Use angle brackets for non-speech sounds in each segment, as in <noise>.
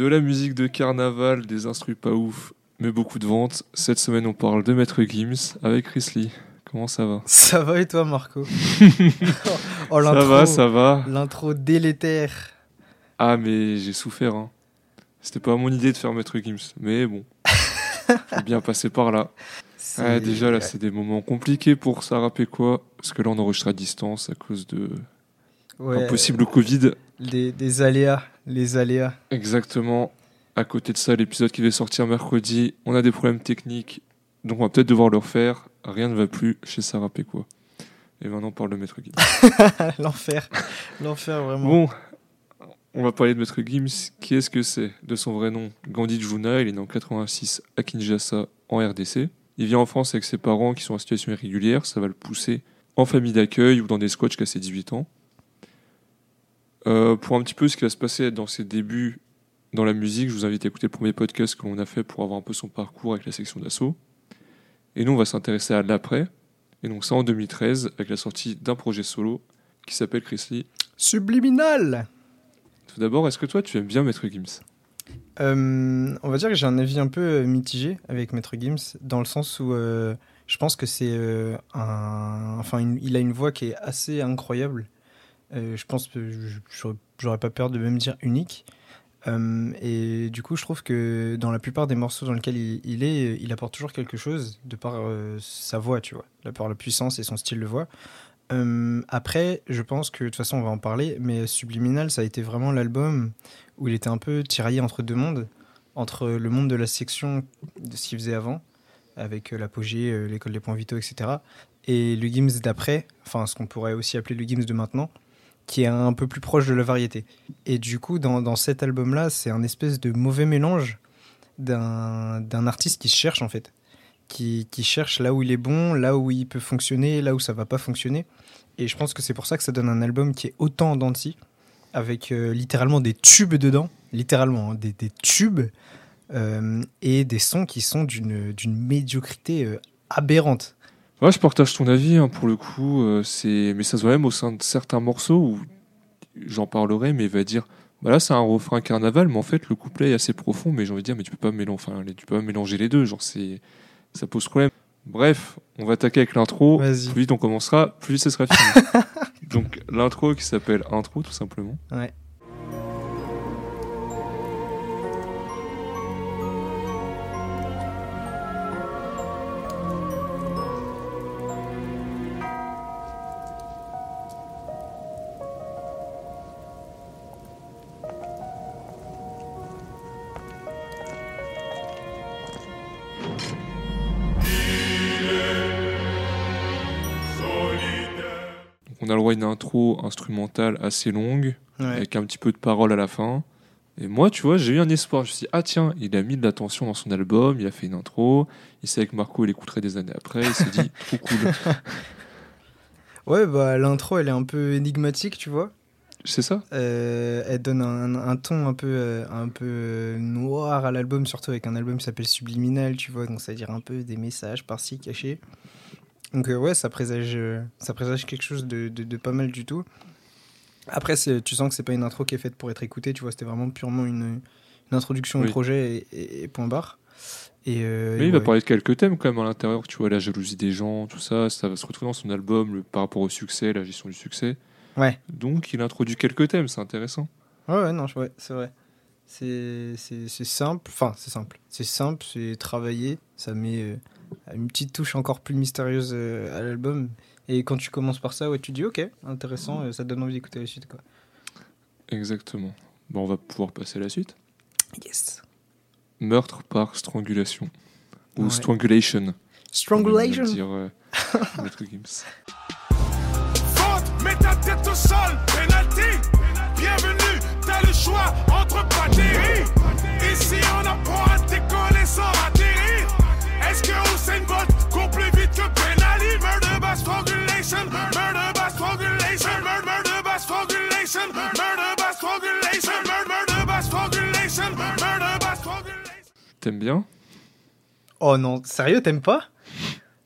De la musique de carnaval, des instrus pas ouf, mais beaucoup de ventes. Cette semaine, on parle de Maître Gims avec Chris Lee. Comment ça va? Ça va et toi, Marco? <laughs> Oh, Ça va, ça va. L'intro délétère. Ah, mais j'ai souffert. Hein. C'était pas mon idée de faire Maître Gims, mais bon. <laughs> Faut bien passer par là. Ah, déjà, là, c'est des moments compliqués pour Sarah quoi? Parce que là, on enregistre à distance à cause de un possible Covid. des aléas les aléas. Exactement. À côté de ça, l'épisode qui devait sortir mercredi, on a des problèmes techniques, donc on va peut-être devoir le refaire. Rien ne va plus chez Sarah Péquois. Et maintenant, on parle de Maître Gims. <laughs> L'enfer. L'enfer, vraiment. Bon, on va parler de Maître Gims. Qui est-ce que c'est De son vrai nom, Gandhi Juna. Il est né en 86 à Kinshasa, en RDC. Il vient en France avec ses parents qui sont en situation irrégulière. Ça va le pousser en famille d'accueil ou dans des squats jusqu'à ses 18 ans. Euh, pour un petit peu ce qui va se passer dans ses débuts dans la musique, je vous invite à écouter le premier podcast que l'on a fait pour avoir un peu son parcours avec la section d'assaut. Et nous, on va s'intéresser à l'après. Et donc ça en 2013, avec la sortie d'un projet solo qui s'appelle Chris Lee. Subliminal Tout d'abord, est-ce que toi, tu aimes bien Maître Gims? Euh, On va dire que j'ai un avis un peu euh, mitigé avec Maître Gims, dans le sens où je pense que c'est un... Enfin, il a une voix qui est assez incroyable. Euh, je pense que j'aurais pas peur de même dire unique. Euh, et du coup, je trouve que dans la plupart des morceaux dans lesquels il, est, il apporte toujours quelque chose de par euh, sa voix, tu vois, de par la puissance et son style de voix. après, je pense que de toute façon, on va en parler, mais Subliminal, ça a été vraiment l'album où il était un peu tiraillé entre deux mondes, entre le monde de la section de ce qu'il faisait avant, avec l'apogée, l'école des points vitaux, etc., et le Gims d'après, enfin ce qu'on pourrait aussi appeler le Gims de maintenant, qui est un peu plus proche de la variété. Et du coup, dans, dans cet album-là, c'est un espèce de mauvais mélange d'un artiste qui cherche en fait, qui, qui, cherche là où il est bon, là où il peut fonctionner, là où ça va pas fonctionner. Et je pense que c'est pour ça que ça donne un album qui est autant en avec euh, littéralement des tubes dedans, littéralement hein, des, des, tubes, euh, et des sons qui sont d'une médiocrité euh, aberrante. Ouais, je partage ton avis hein, pour le coup. Euh, c'est mais ça se voit même au sein de certains morceaux où j'en parlerai, mais il va dire bah là c'est un refrain carnaval, mais en fait le couplet est assez profond. Mais j'ai envie de dire mais tu peux pas mélanger, enfin, tu peux pas mélanger les deux. Genre c'est ça pose problème. Bref, on va attaquer avec l'intro. Plus vite on commencera, plus vite ce sera fini. <laughs> Donc l'intro qui s'appelle intro tout simplement. Ouais. Intro instrumentale assez longue, avec un petit peu de parole à la fin. Et moi, tu vois, j'ai eu un espoir. Je me suis dit, ah tiens, il a mis de l'attention dans son album, il a fait une intro, il sait que Marco, il écouterait des années après, il s'est dit, <laughs> trop cool. Ouais, bah l'intro, elle est un peu énigmatique, tu vois. C'est ça? Euh, Elle donne un, ton un peu, euh, un peu noir à l'album, surtout avec un album qui s'appelle Subliminal, tu vois, donc ça veut dire un peu des messages par-ci cachés. Donc euh, ouais, ça présage, euh, ça présage quelque chose de, de, pas mal du tout. Après, tu sens que c'est pas une intro qui est faite pour être écoutée, tu vois, c'était vraiment purement une, une introduction au projet et, point barre. Et euh, Mais il va parler de quelques thèmes quand même à l'intérieur, tu vois, la jalousie des gens, tout ça, ça va se retrouver dans son album le, par rapport au succès, la gestion du succès. Ouais. Donc il introduit quelques thèmes, c'est intéressant. Ouais, ouais, non, ouais, c'est vrai. C'est simple, enfin c'est simple, c'est simple, c'est travaillé, ça met une petite touche encore plus mystérieuse euh, à l'album. Et quand tu commences par ça, ouais, tu dis ok, intéressant, euh, ça te donne envie d'écouter la suite. Quoi. Exactement. Bon, on va pouvoir passer à la suite. Yes. Meurtre par strangulation. Ou strangulation. Strangulation dire euh, Maître Gims. Faute, mets ta tête au sol, penalty. T'aimes bien? Oh non, sérieux, t'aimes pas?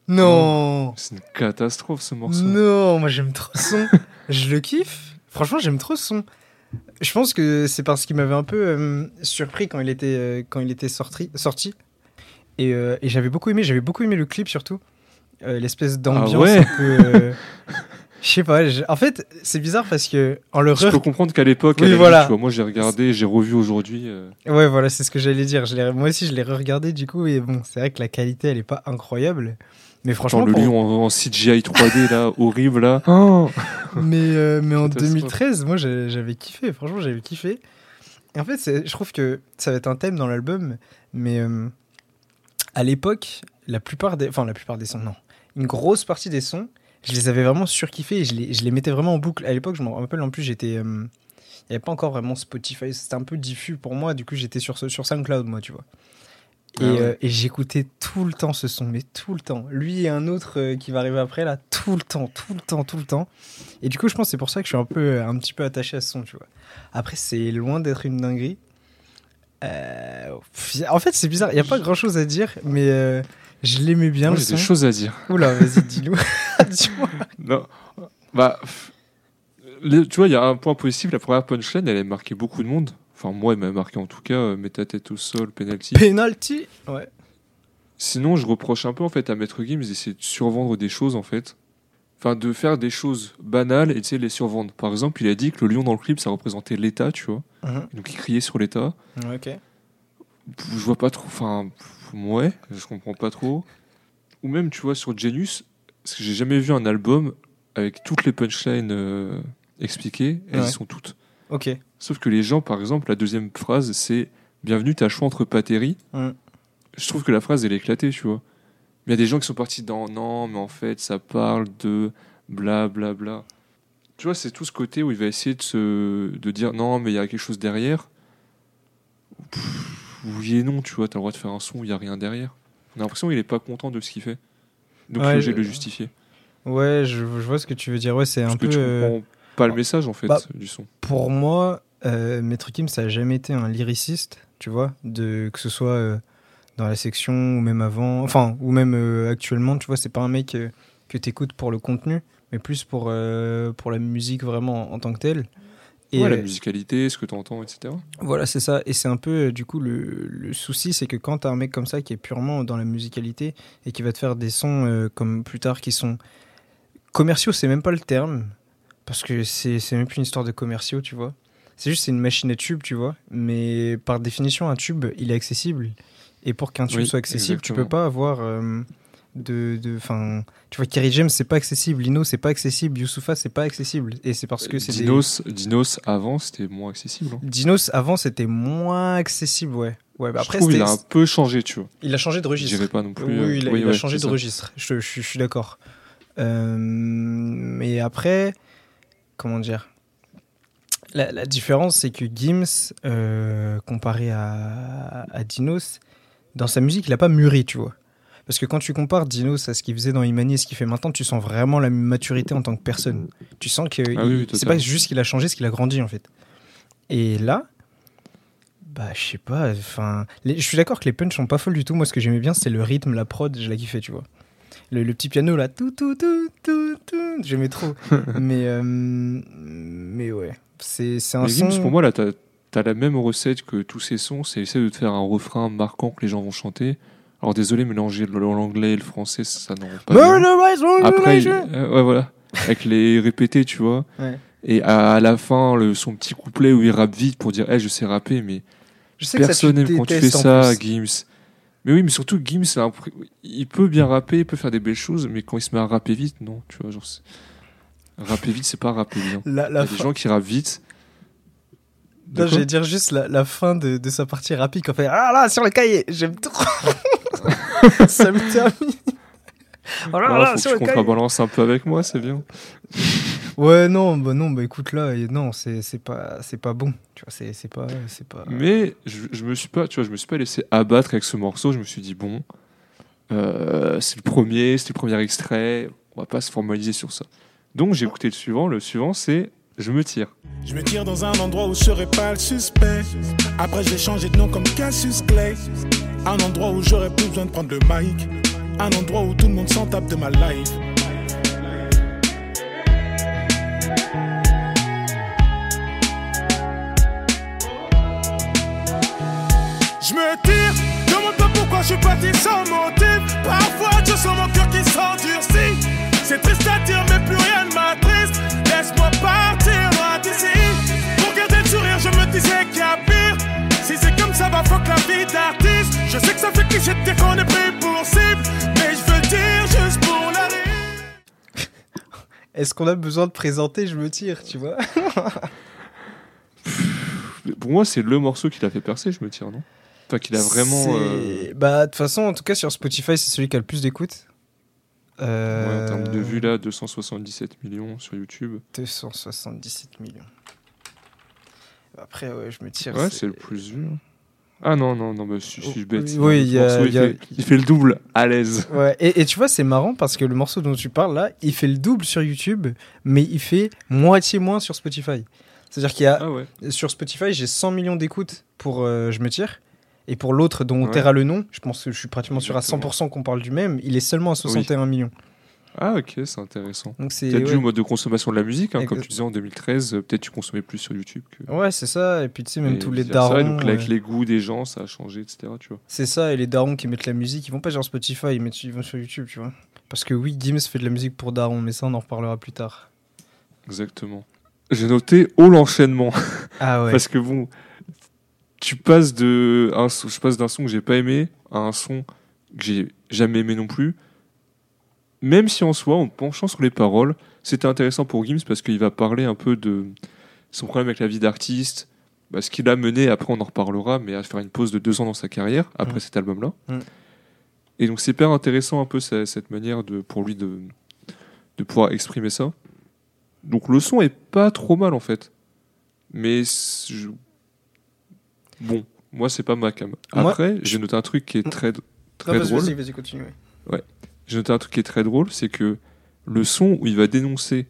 Non. C'est une catastrophe ce morceau. Non, moi j'aime trop son. <laughs> je le kiffe. Franchement, j'aime trop son. je pense que c'est parce qu'il m'avait un peu euh, surpris quand il était, euh, quand il était sorti. sorti. Et, euh, et j'avais beaucoup aimé, j'avais beaucoup aimé le clip surtout. L'espèce d'ambiance ouais un peu. <laughs> Je sais pas. En fait, c'est bizarre parce que en le Je re- peux comprendre qu'à l'époque, Oui, voilà. moi j'ai regardé, j'ai revu aujourd'hui. euh, Ouais, voilà, c'est ce que j'allais dire. Je moi aussi, je l'ai re-regardé du coup. Et bon, c'est vrai que la qualité, elle est pas incroyable. Mais franchement, le pour- lion en, en CGI 3D là, <laughs> horrible là. Oh <laughs> mais, euh, mais en Catastrophe. 2013, moi j'avais kiffé, franchement j'avais kiffé. Et en fait, je trouve que ça va être un thème dans l'album, mais euh, à l'époque, la plupart des. Enfin, la plupart des sons, non. Une grosse partie des sons, je les avais vraiment surkiffés et je les, je les mettais vraiment en boucle. À l'époque, je me rappelle en plus, j'étais. euh, Il n'y avait pas encore vraiment Spotify, c'était un peu diffus pour moi, du coup j'étais sur, sur SoundCloud, moi, tu vois. Et, Ah ouais. euh, et j'écoutais tout le temps ce son, mais tout le temps. Lui et un autre euh, qui va arriver après, là, tout le temps, tout le temps, tout le temps. Et du coup, je pense que c'est pour ça que je suis un, peu, un petit peu attaché à ce son, tu vois. Après, c'est loin d'être une dinguerie. Euh, En fait, c'est bizarre, il n'y a pas grand chose à dire, mais je l'aimais bien Moi j'ai des choses à dire. Oula, vas-y, dis-nous. <laughs> <laughs> Non. Bah, tu vois, il y a un point positif. La première punchline, elle a marqué beaucoup de monde. Enfin, moi, elle m'a marqué en tout cas. euh, mets ta tête au sol, penalty. Penalty Ouais. Sinon, je reproche un peu en fait à Maître Gims d'essayer de survendre des choses en fait. Enfin, de faire des choses banales et de les survendre. Par exemple, il a dit que le lion dans le clip, ça représentait l'État, tu vois. Mhm. Donc, il criait sur l'État. Ok. Je vois pas trop. Enfin, ouais, je comprends pas trop. Ou même, tu vois, sur Genius, parce que j'ai jamais vu un album avec toutes les punchlines euh, expliquées. Elles Ouais. y sont toutes. Ok. Sauf que les gens, par exemple, la deuxième phrase, c'est Bienvenue, t'as choix entre Pateri. Mm. Je trouve que la phrase, elle est éclatée, tu vois. Mais il y a des gens qui sont partis dans Non, mais en fait, ça parle de bla bla bla. Tu vois, c'est tout ce côté où il va essayer de, se, de dire Non, mais il y a quelque chose derrière. Pff, oui et non, tu vois, t'as le droit de faire un son où il n'y a rien derrière. On a l'impression qu'il est pas content de ce qu'il fait. Donc Ouais, je- le justifier. Ouais, je, je vois ce que tu veux dire. Ouais, c'est un que peu. tu euh, comprends pas le message, en fait, bah, du son. pour moi, euh, Maître Kim, ça a jamais été un lyriciste, tu vois, de que ce soit euh, dans la section ou même avant, enfin, ou même euh, actuellement, tu vois, c'est pas un mec que t'écoutes pour le contenu, mais plus pour pour la musique vraiment en, en tant que telle. Et Ouais, la euh, musicalité, ce que tu entends, etc. voilà, c'est ça. Et c'est un peu, euh, du coup, le, le souci, c'est que quand t'as un mec comme ça qui est purement dans la musicalité et qui va te faire des sons euh, comme plus tard qui sont commerciaux, c'est même pas le terme. Parce que c'est même plus une histoire de commerciaux, tu vois. C'est juste c'est une machine à tube, tu vois. Mais par définition, un tube, il est accessible. Et pour qu'un tube Oui, soit accessible, tu peux exactement. pas avoir euh, de, de, fin, tu vois, Kerry James, c'est pas accessible. Lino, c'est pas accessible. Youssoufa, c'est pas accessible. Et c'est parce que c'est des- Dinos, Dinos avant, c'était moins accessible. hein. Dinos, avant, c'était moins accessible, ouais. Ouais, bah Je après, trouve il a un peu changé, tu vois. il a changé de Je registre. dirais pas non plus. Oui, euh, il a, oui, il a ouais, changé de ça. registre. Je, je- je suis d'accord. Euh, mais après, comment dire? La, la différence, c'est que Gims, euh, comparé à, à Dinos, dans sa musique, il n'a pas mûri, tu vois. Parce que quand tu compares Dinos à ce qu'il faisait dans Imani et ce qu'il fait maintenant, tu sens vraiment la maturité en tant que personne. Tu sens que Ah oui, oui, c'est pas juste qu'il a changé, c'est qu'il a grandi en fait. Et là, bah je sais pas, enfin, je suis d'accord que les punchs sont pas folles du tout. Moi, ce que j'aimais bien, c'est le rythme, la prod, je la kiffais, tu vois. Le, le petit piano là, tout, tout, tout, tout, tout, j'aimais trop. <laughs> mais, euh, mais ouais, c'est un son. Pour moi, là, t'as as la même recette que tous ces sons, c'est essayer de te faire un refrain marquant que les gens vont chanter. Alors désolé, mélanger l'anglais et le français, ça rend pas. Murder Après, il- euh, ouais, voilà, avec les répétés, tu vois. Ouais. Et à, la fin, le, son petit couplet où il rappe vite pour dire, hey, je sais rapper, mais Je sais personne n'aime quand tu fais ça. Gims. Mais oui, mais surtout Gims, il peut bien rapper, il peut faire des belles choses, mais quand il se met à rapper vite, non, tu vois, genre, rapper vite, c'est pas rapper bien. La, Il y a des gens qui rappent vite. Non, j'allais dire juste la, la fin de, de sa partie rapide quand fait Ah là, sur le cahier, j'aime trop. <laughs> <laughs> ça me termine. Oh là faut que tu contrebalances un peu avec moi, c'est bien. Ouais, non, bah non, bah écoute là, non, c'est c'est pas, c'est pas bon. Tu vois, c'est c'est pas, c'est pas. Mais je, je me suis pas, tu vois, je me suis pas laissé abattre avec ce morceau. Je me suis dit bon, euh, c'est le premier, c'est le premier extrait. On va pas se formaliser sur ça. Donc j'ai écouté le suivant. Le suivant c'est je me tire. Je me tire dans un endroit où je serai pas le suspect. Après, j'ai changé de nom comme Cassius Clay. Un endroit où j'aurais plus besoin de prendre le mic. Un endroit où tout le monde s'en tape de ma life. Je me tire, demande pas pourquoi je suis parti sans motif. Parfois, je sens mon cœur qui s'endurcit. C'est triste à dire, mais plus rien ne m'attriste. Laisse-moi partir loin d'ici. Pour garder le sourire, je me disais qu'il y a pire. Si c'est comme ça, va fuck la vie d'artiste. Je sais que ça fait cliché de dire qu'on est pris pour cible. Mais je veux dire juste pour la rire. <laughs> Est-ce qu'on a besoin de présenter Je me tire, tu vois <laughs> Pour moi, c'est le morceau qui l'a fait percer, je me tire, non? Enfin, qu'il a vraiment. euh, Bah, de toute façon, en tout cas, sur Spotify, c'est celui qui a le plus d'écoute. Ouais, Euh, en termes de vues, là, 277 millions sur YouTube. 277 millions. Après, ouais, je me tire. Ouais, c'est le plus vu. Ah non, non, non, bah, je suis bête. Oui, oui, il y a- Morceau, il y a- fait, il fait le double, à l'aise. Ouais, et, et tu vois, c'est marrant parce que le morceau dont tu parles là, il fait le double sur YouTube, mais il fait moitié moins sur Spotify. C'est-à-dire qu'il y a Ah ouais. sur Spotify, j'ai 100 millions d'écoutes pour euh, Je me tire. Et pour l'autre dont Ouais. Terra le nom, je pense que je suis pratiquement sûr à Exactement. 100% qu'on parle du même, il est seulement à 61 millions. Ah ok, c'est intéressant. Donc c'est Peut-être dû ouais. au mode de consommation de la musique, hein, comme tu disais en 2013, euh, peut-être tu consommais plus sur YouTube que. Ouais, c'est ça. Et puis tu sais, même et tous les darons. donc là, avec euh, les goûts des gens, ça a changé, etc. Tu vois. C'est ça, et les darons qui mettent la musique, ils vont pas sur Spotify, ils, mettent, ils vont sur YouTube, tu vois. Parce que oui, Gims fait de la musique pour darons, mais ça, on en reparlera plus tard. Exactement. J'ai noté haut l'enchaînement. Ah ouais. <laughs> Parce que bon, tu passes de un je passe d'un son que j'ai pas aimé à un son que j'ai jamais aimé non plus. Même si en soi, en penchant sur les paroles, c'était intéressant pour Gims parce qu'il va parler un peu de son problème avec la vie d'artiste, bah, ce qu'il a mené, après on en reparlera, mais à faire une pause de deux ans dans sa carrière, après Mm. cet album-là. Mm. Et donc c'est hyper intéressant un peu ce- cette manière de, pour lui de, de pouvoir exprimer ça. Donc le son est pas trop mal en fait. Mais je- bon, moi c'est pas ma cam. Après, j'ai noté un truc qui est très, très Non, drôle. vas-y, vas-y, continue. ouais. J'ai noté un truc qui est très drôle, c'est que le son où il va dénoncer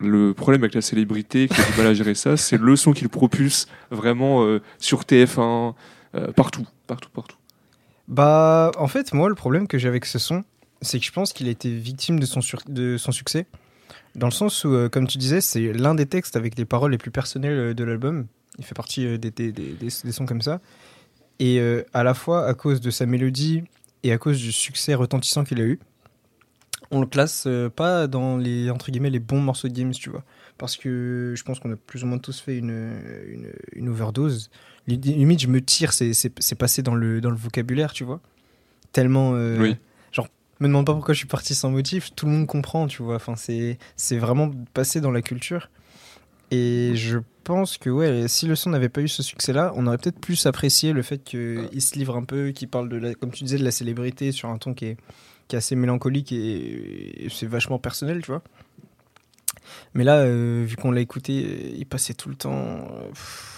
le problème avec la célébrité, qui a du mal à gérer ça, c'est le son qu'il propulse vraiment euh, sur TF1, euh, partout, partout, partout. Bah, en fait, moi, le problème que j'ai avec ce son, c'est que je pense qu'il a été victime de son, de son succès. Dans le sens où, euh, comme tu disais, c'est l'un des textes avec les paroles les plus personnelles euh, de l'album. Il fait partie euh, des, des, des- sons comme ça. Et à la fois, à cause de sa mélodie et à cause du succès retentissant qu'il a eu, on le classe pas dans les, entre guillemets, les bons morceaux de Games, tu vois. Parce que je pense qu'on a plus ou moins tous fait une, une, overdose. Limite, je me tire, c'est- passé dans le, dans le vocabulaire, tu vois. Tellement. Oui. Me demande pas pourquoi je suis parti sans motif, tout le monde comprend, tu vois. Enfin, c'est c'est vraiment passé dans la culture. Et je pense que, ouais, si le son n'avait pas eu ce succès-là, on aurait peut-être plus apprécié le fait qu'il se livre un peu, qu'il parle de, la, comme tu disais, de la célébrité sur un ton qui est, qui est assez mélancolique et, et c'est vachement personnel, tu vois. Mais là, euh, vu qu'on l'a écouté, il passait tout le temps. euh, pff,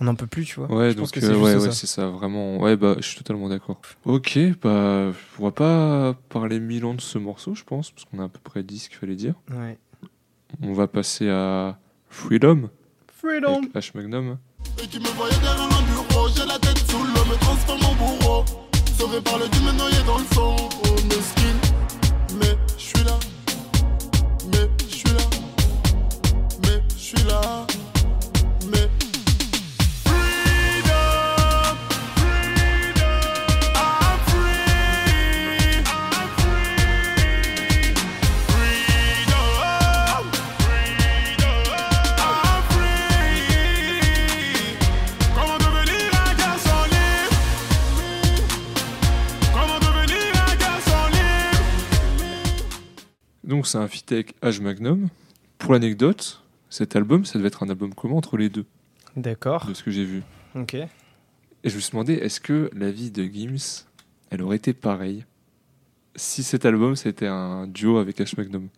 on n'en peut plus, tu vois. Ouais, je pense donc que c'est euh, ouais, ça. ouais, c'est ça, vraiment. Ouais, bah, je suis totalement d'accord. Ok, bah, on va pas parler mille ans de ce morceau, je pense, parce qu'on a à peu près dit ce qu'il fallait dire. Ouais. On va passer à Freedom Freedom avec H Magnum. Et qui me voyait derrière un bureau, j'ai la tête sous l'eau, me transforme en bourreau. Sauvé par le Dieu me noyer dans le sang, oh mesquine. Mais Donc, c'est un feat avec H Magnum. Pour l'anecdote, cet album, ça devait être un album commun entre les deux, D'accord. de ce que j'ai vu. Ok. Et je me suis demandé, est-ce que la vie de Gims, elle aurait été pareille si cet album c'était un duo avec H Magnum?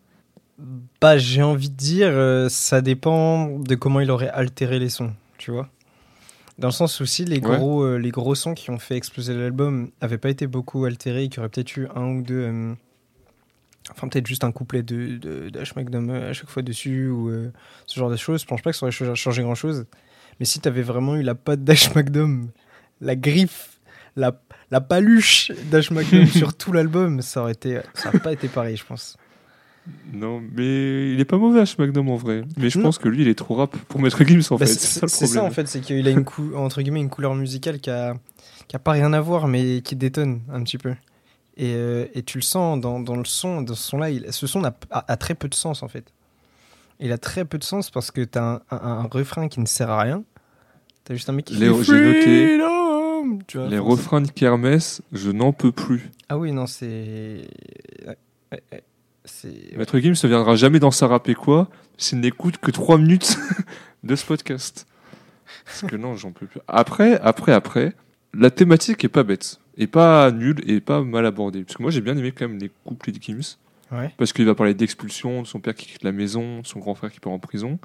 Bah, j'ai envie de dire, euh, ça dépend de comment il aurait altéré les sons, tu vois. Dans le sens où si les Ouais. gros, euh, les gros sons qui ont fait exploser l'album avaient pas été beaucoup altérés, et qu'il y aurait peut-être eu un ou deux. euh, enfin, peut-être juste un couplet de, de, de H. Euh, à chaque fois dessus, ou euh, ce genre de choses. Je pense pas que ça aurait changé, grand-chose. Mais si t'avais vraiment eu la patte d'H. Magnum, la griffe, la, la paluche d'H. Magnum <laughs> sur tout l'album, ça aurait été, ça aurait pas été pareil, je pense. Non, mais il est pas mauvais H Magnum en vrai. Mais je Non. pense que lui, il est trop rap pour mettre Gims en Bah, fait. c'est ça le c'est ça en fait, c'est qu'il a une cou- entre guillemets une couleur musicale qui a, qui a pas rien à voir, mais qui détonne un petit peu. Et, euh, et tu le sens dans, dans le son, dans ce son-là, ce son a, a- a très peu de sens en fait. Il a très peu de sens parce que t'as un, un, un refrain qui ne sert à rien. T'as juste un mec qui Les- fait j'ai noté Tu vois, Les refrains de Kermesse, je n'en peux plus. Ah oui, non, c'est. ouais, ouais. Maître Gims ne viendra jamais dans sa rap et quoi s'il n'écoute que 3 minutes <laughs> de ce podcast. Parce que non, j'en peux plus. Après, après, après, la thématique est pas bête. Et pas nulle et pas mal abordée. Parce que moi, j'ai bien aimé quand même les couplets de. Ouais. Parce qu'il va parler d'expulsion, de son père qui quitte la maison, de son grand frère qui part en prison.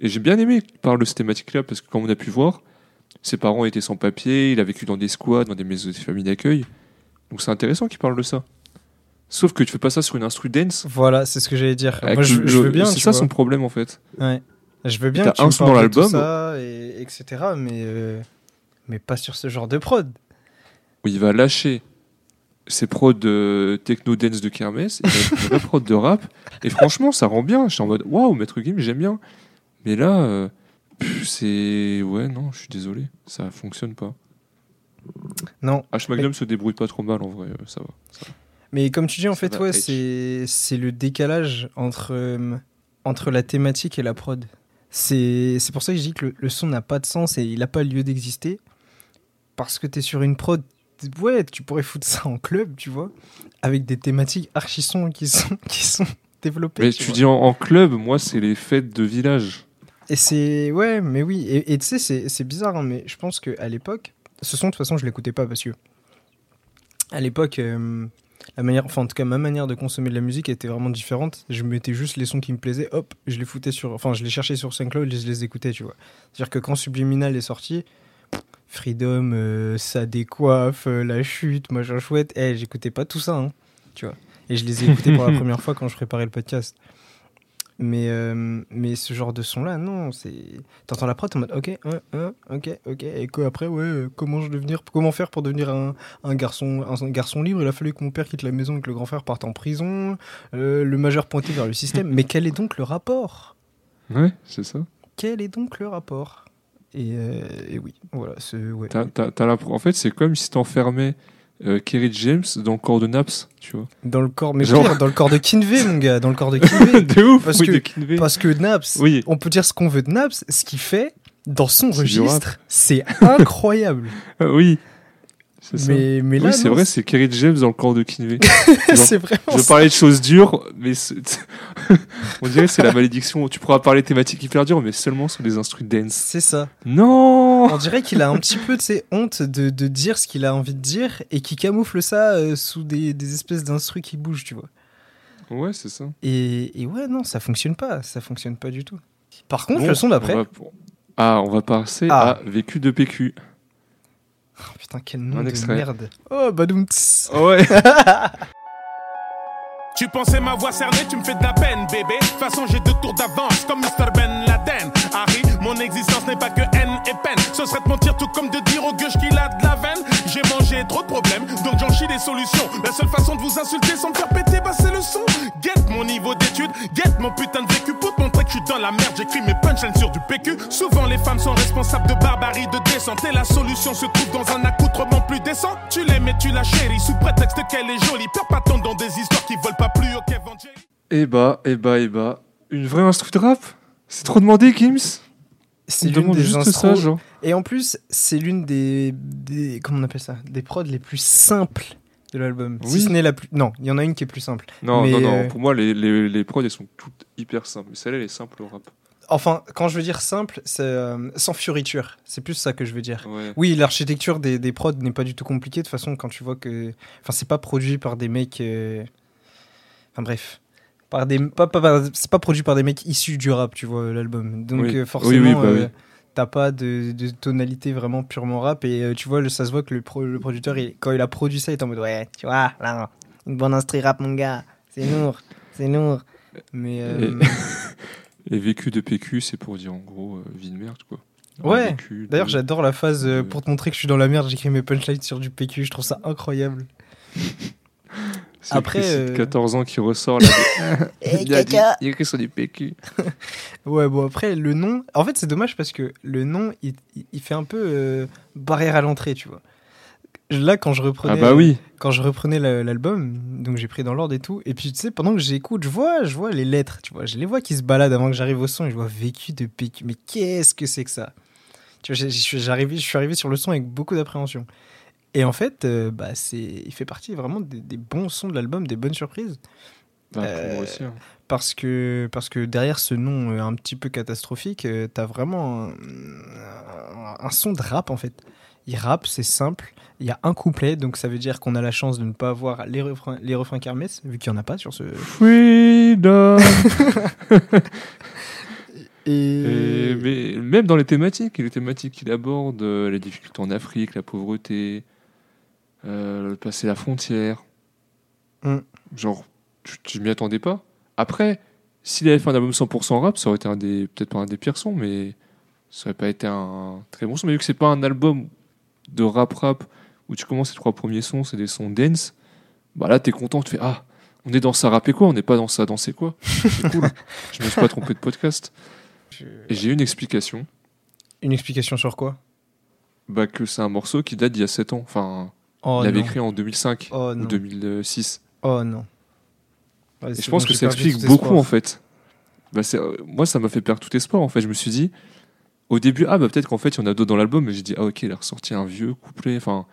Et j'ai bien aimé qu'il parle de cette thématique-là, parce que comme on a pu voir, ses parents étaient sans papier, il a vécu dans des squats, dans des maisons des familles d'accueil. Donc c'est intéressant qu'il parle de ça. Sauf que tu fais pas ça sur une instru dance. Voilà, c'est ce que j'allais dire. Moi, je, veux bien. C'est ça vois. son problème en fait. Ouais. Je veux bien T'as que tu un son dans l'album. ça, et, etc. Mais, euh, mais pas sur ce genre de prod. Où il va lâcher ses prods de techno dance de Kermesse, et vraie prod de rap. Et franchement, ça rend bien. Je suis en mode waouh, Maître Gims, j'aime bien. Mais là, euh, c'est. Ouais, non, je suis désolé. Ça fonctionne pas. Non. H. Magnum se débrouille pas trop mal en vrai, euh, ça va. ça va. Mais comme tu dis, en Ça fait, ouais, c'est c'est le décalage entre, euh, entre la thématique et la prod. C'est c'est pour ça que je dis que le, le son n'a pas de sens et il n'a pas lieu d'exister. Parce que tu es sur une prod. Ouais, tu pourrais foutre ça en club, tu vois, avec des thématiques archi-sons qui sont, <laughs> qui sont développées. Mais tu dis en, en club, moi, c'est les fêtes de village. Et c'est. Ouais, mais oui. Et tu sais, c'est- c'est bizarre, hein, mais je pense qu'à l'époque. Ce son, de toute façon, je l'écoutais pas parce que. À l'époque, euh, la manière. Enfin, en tout cas, ma manière de consommer de la musique était vraiment différente. Je mettais juste les sons qui me plaisaient, hop, je les foutais sur. Enfin, je les cherchais sur SoundCloud et je les écoutais, tu vois. C'est-à-dire que quand Subliminal est sorti. Freedom, euh, ça décoiffe, euh, la chute, machin chouette. Eh, j'écoutais pas tout ça, hein, tu vois. Et je les ai écoutés pour la <laughs> première fois quand je préparais le podcast. Mais, euh, mais ce genre de son-là, non, c'est. T'entends la prod, t'es en mode ok, ouais, ok, ok. Et quoi après, ouais, euh, comment, je devenir, comment faire pour devenir un, un, garçon, un, garçon libre? Il a fallu que mon père quitte la maison et que le grand frère parte en prison. le majeur pointé vers le système. mais quel est donc le rapport? Ouais, c'est ça. Quel est donc le rapport? Et, euh, et oui, voilà. Ouais. T'as l'imp- En fait, c'est comme si t'enfermais euh, Kerry James dans le corps de Naps, tu vois. Dans le corps, mais Genre- pire, dans le corps de Kinvey, mon gars, dans le corps de Kinvey. <laughs> de ouf, Parce oui, que-. Parce que Naps, Oui. on peut dire ce qu'on veut de Naps, ce qu'il fait dans son registre, c'est incroyable. <laughs> Oui. C'est ça. mais, mais là, oui, c'est non, vrai, c'est Kerry James dans le corps de Kinvey. <laughs> c'est vraiment Je ça. parlais de choses dures, mais c'est- <laughs> on dirait que c'est la malédiction. Tu pourras parler de thématiques hyper dures, mais seulement sur des instruments dance. C'est ça. Non On dirait qu'il a un petit peu de ses honte de, de dire ce qu'il a envie de dire et qui camoufle ça euh, sous des, des espèces d'instrus qui bougent, tu vois. Ouais, c'est ça. Et, et ouais, non, ça fonctionne pas. Ça fonctionne pas du tout. Par contre, Bon, le son d'après. on va- Ah, on va passer Ah. à Vécu de PQ. Oh, putain, quel nom Un de extrait. merde. Oh, badoum. tss. ouais <laughs> Tu pensais m'avoir cerné, tu me fais de la peine, bébé. De toute façon, j'ai deux tours d'avance, comme Mr. Ben Laden. Harry, mon existence n'est pas que haine et peine. Ce serait de mentir tout comme de dire au gueuche qu'il a de la veine. J'ai mangé trop de problèmes, donc j'en chie des solutions. La seule façon de vous insulter sans me faire péter, bah c'est le son. Guette mon niveau d'études, guette mon putain de vécu pour te montrer que je suis dans la merde. J'écris mes punchlines sur du PQ. Souvent, les femmes sont responsables de barbarie, de descente. Et la solution se trouve dans un accoutrement plus décent. Tu l'aimes et tu la chéris sous prétexte qu'elle est jolie. Perds pas ton dans des histoires qui volent pas plus haut qu'Evangélie. Et bah, et bah, et bah. Une vraie instru de rap? C'est trop demandé, Gims C'est l'une des juste ça, instros. genre. Et en plus, c'est l'une des, des. Comment on appelle ça Des prods les plus simples de l'album. Si Oui. ce n'est la plus. Non, il y en a une qui est plus simple. Non, Mais, non, non. euh, Pour moi, les, les, les prods, elles sont toutes hyper simples. Mais celle-là, elle est simple au rap. Enfin, quand je veux dire simple, c'est euh, sans fioriture. C'est plus ça que je veux dire. Ouais. Oui, l'architecture des, des prods n'est pas du tout compliquée. De toute façon, quand tu vois que. Enfin, c'est pas produit par des mecs. euh, Enfin, bref. Par des... pas, pas, C'est pas produit par des mecs issus du rap, tu vois, l'album. Donc, Oui. euh, Oui, forcément. oui, bah euh, oui. T'as pas de, de tonalité vraiment purement rap et euh, tu vois, le- ça se voit que le, pro- le producteur, il- quand il a produit ça, il est en mode ouais, tu vois, là, une bonne instru rap, mon gars, c'est lourd, c'est lourd. Mais euh, Et <laughs> vécu de PQ, c'est pour dire en gros euh, vie de merde, quoi. Ouais. De- D'ailleurs, j'adore la phase euh, Euh. pour te montrer que je suis dans la merde, j'écris mes punchlines sur du PQ, je trouve ça incroyable. <laughs> Après, euh, 14 ans qui ressort là. <laughs> Il, a dit- caca. il écrit sur du PQ. <laughs> Ouais, bon, après, le nom. En fait, c'est dommage parce que le nom, il, fait un peu euh, barrière à l'entrée, tu vois. Là, quand je reprenais, Ah bah oui. quand je reprenais la- l'album, donc j'ai pris dans l'ordre et tout, et puis tu sais, pendant que j'écoute, je vois, je vois les lettres, tu vois, je les vois qui se baladent avant que j'arrive au son, et je vois vécu de PQ. Mais qu'est-ce que c'est que ça? Tu vois, je suis arrivé sur le son avec beaucoup d'appréhension. Et en fait, euh, bah, c'est, il fait partie vraiment des, des bons sons de l'album, des bonnes surprises. Pour Euh, moi aussi. hein. Parce que, parce que derrière ce nom euh, un petit peu catastrophique, euh, t'as vraiment un, un- un son de rap en fait. Il rappe, c'est simple. Il y a un couplet, donc ça veut dire qu'on a la chance de ne pas avoir les refrains, les refrains Kermesse, vu qu'il n'y en a pas sur ce. Freedom. <laughs> Et. Et- mais même dans les thématiques, les thématiques qu'il aborde, euh, les difficultés en Afrique, la pauvreté, euh, passer la frontière. Mm. Genre, je, je m'y attendais pas. Après, s'il avait fait un album 100% rap, ça aurait été un des, peut-être pas un des pires sons, mais ça aurait pas été un très bon son. Mais vu que c'est pas un album de rap rap où tu commences les trois premiers sons, c'est des sons dance, bah là t'es content, tu fais ah, on est dans ça rapper quoi, on n'est pas dans ça danser quoi. C'est cool. <laughs> je me suis pas trompé de podcast. Et j'ai une explication. Une explication sur quoi? Bah, que c'est un morceau qui date d'il y a 7 ans. Enfin, Oh il l'avait non. écrit en 2005 Oh ou non. 2006. Oh non. Ouais, Et je pense que ça explique beaucoup espoir. en fait. Bah, euh, moi, ça m'a fait perdre tout espoir en fait. Je me suis dit, au début, ah bah peut-être qu'en fait il y en a d'autres dans l'album, mais j'ai dit, ah ok, il a ressorti un vieux couplet. Enfin,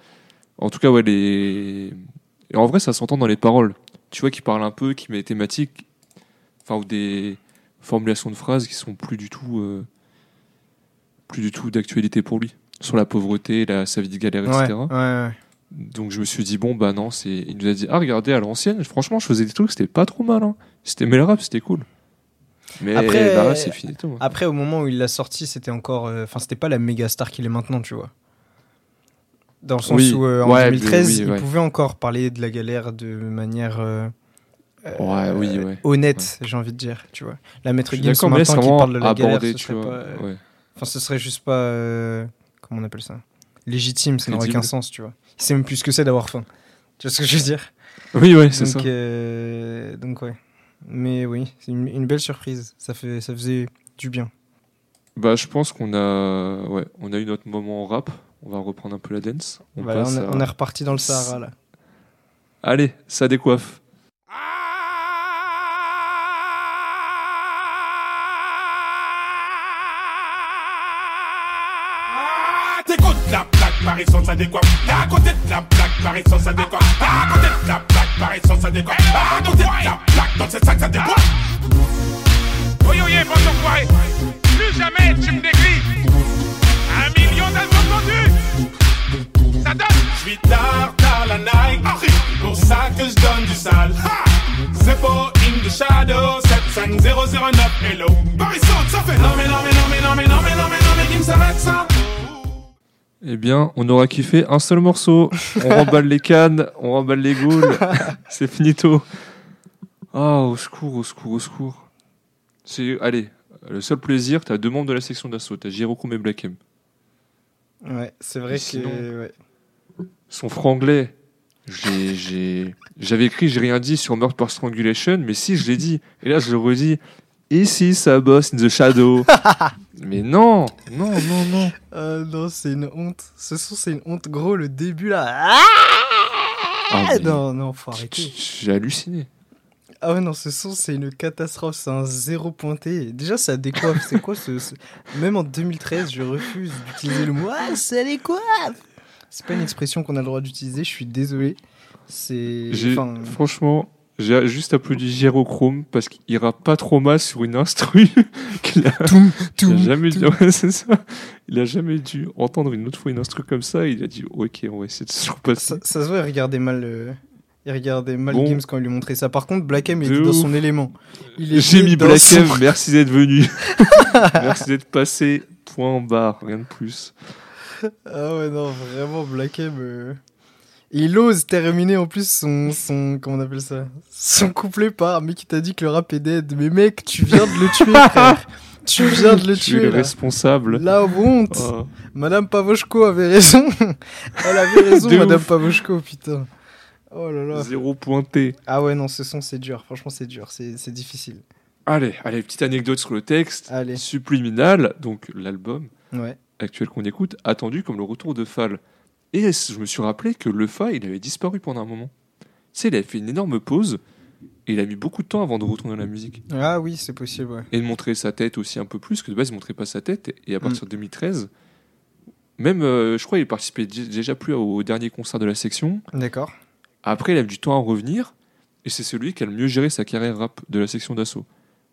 en tout cas, ouais, les. Et en vrai, ça s'entend dans les paroles. Tu vois, qu'il parle un peu, qui met des thématiques, enfin, ou des formulations de phrases qui sont plus du tout. euh, plus du tout d'actualité pour lui. Sur la pauvreté, la, sa vie de galère, Ouais, etc. ouais, ouais. Donc je me suis dit bon bah non c'est il nous a dit ah regardez à l'ancienne franchement je faisais des trucs c'était pas trop mal hein. c'était mais le rap c'était cool mais Après- là c'est fini tout. hein. Après, au moment où il l'a sorti, c'était encore. euh, Enfin, c'était pas la méga star qu'il est maintenant, tu vois. Dans le sens Oui. où, euh, en Ouais, 2013, mais oui, il ouais. pouvait encore parler de la galère de manière. euh, euh, oui. Honnête, j'ai envie de dire, tu vois. La maître c'est maintenant qui parle de la galère, ce tu serait vois pas. Enfin, ce serait juste pas. comment on appelle ça? Légitime, ça n'aurait aucun sens, tu vois. Il sait même plus ce que c'est d'avoir faim. Tu vois ce que je veux dire? Oui ouais c'est ça donc, euh, donc, ouais. Mais oui, c'est une, une belle surprise. Ça, fait, ça faisait du bien. bah je pense qu'on a ouais on a eu notre moment rap on va reprendre un peu la dance on Voilà, passe on, a- à- on est reparti dans le Sahara, là. allez ça décoiffe par essence adéquate. À côté de la plaque par essence adéquate. À côté de la plaque par essence adéquate. À côté de la plaque dans cette sac adéquate. Oui, Eh bien, on aura kiffé un seul morceau. On <laughs> remballe les cannes, on remballe les goules. <laughs> c'est finito. Ah, au secours, au secours, au secours. C'est, allez, le seul plaisir, t'as deux membres de la section d'assaut, t'as Jirokum et Black M. Ouais, c'est vrai que. ouais. Son franglais, j'ai, j'ai, j'avais écrit, j'ai rien dit sur Meurtre par Strangulation, mais si, je l'ai dit. Et là, je le redis. Ici, ça bosse in the shadow. <laughs> mais non, non, non, non. Ah non, c'est une honte. Ce son, c'est une honte. Gros, le début là. Ah Ah, mais non, non, faut arrêter. J'ai halluciné. Ah ouais, non, ce son, c'est une catastrophe. C'est un zéro pointé. Déjà, ça décoiffe. C'est quoi ce, ce- Même en 2013, je refuse d'utiliser le mot Ah, ça décoiffe C'est pas une expression qu'on a le droit d'utiliser. Je suis désolé. C'est. Enfin, Franchement, j'ai juste applaudi Gyrochrome parce qu'il ira pas trop mal sur une instru <laughs> qu'il a, toum, il a jamais dû. <laughs> ouais, ça. Il a jamais dû entendre une autre fois une instru comme ça. Il a dit ok, on va essayer de se repasser. Ça, ça se voit, il regardait mal. euh, Il regardait mal Bon. Games quand il lui montrait ça. Par contre, Black M est dans ouf. son élément. J'ai mis Black son- M. Merci d'être venu. <laughs> merci d'être passé. Point barre, rien de plus. Ah ouais, non, vraiment, Black M. euh, Il ose terminer en plus son, son. Comment on appelle ça? Son couplet par mec qui t'a dit que le rap est dead. Mais mec, tu viens de le tuer, <laughs> frère. Tu viens de le tuer. le Là. responsable. La honte. Oh. Madame Pavoshko avait raison. <laughs> Elle avait raison, De Madame ouf. Pavoshko, putain. Oh là là. Zéro pointé. Ah ouais, non, ce son, c'est dur. Franchement, c'est dur. C'est c'est difficile. Allez, allez, petite anecdote sur le texte. Allez. Subliminal, donc l'album Ouais. actuel qu'on écoute, attendu comme le retour de Fall. Et je me suis rappelé que le Fa, il avait disparu pendant un moment. Tu sais, il avait fait une énorme pause et il a mis beaucoup de temps avant de retourner dans la musique. Ah oui, c'est possible, ouais. Et de montrer sa tête aussi un peu plus, parce que de base, il montrait pas sa tête. Et à Mm. partir de 2013, même, euh, je crois, il participait dé- déjà plus au dernier concert de la section. D'accord. Après, il a eu du temps à revenir, et c'est celui qui a le mieux géré sa carrière rap de la section d'assaut.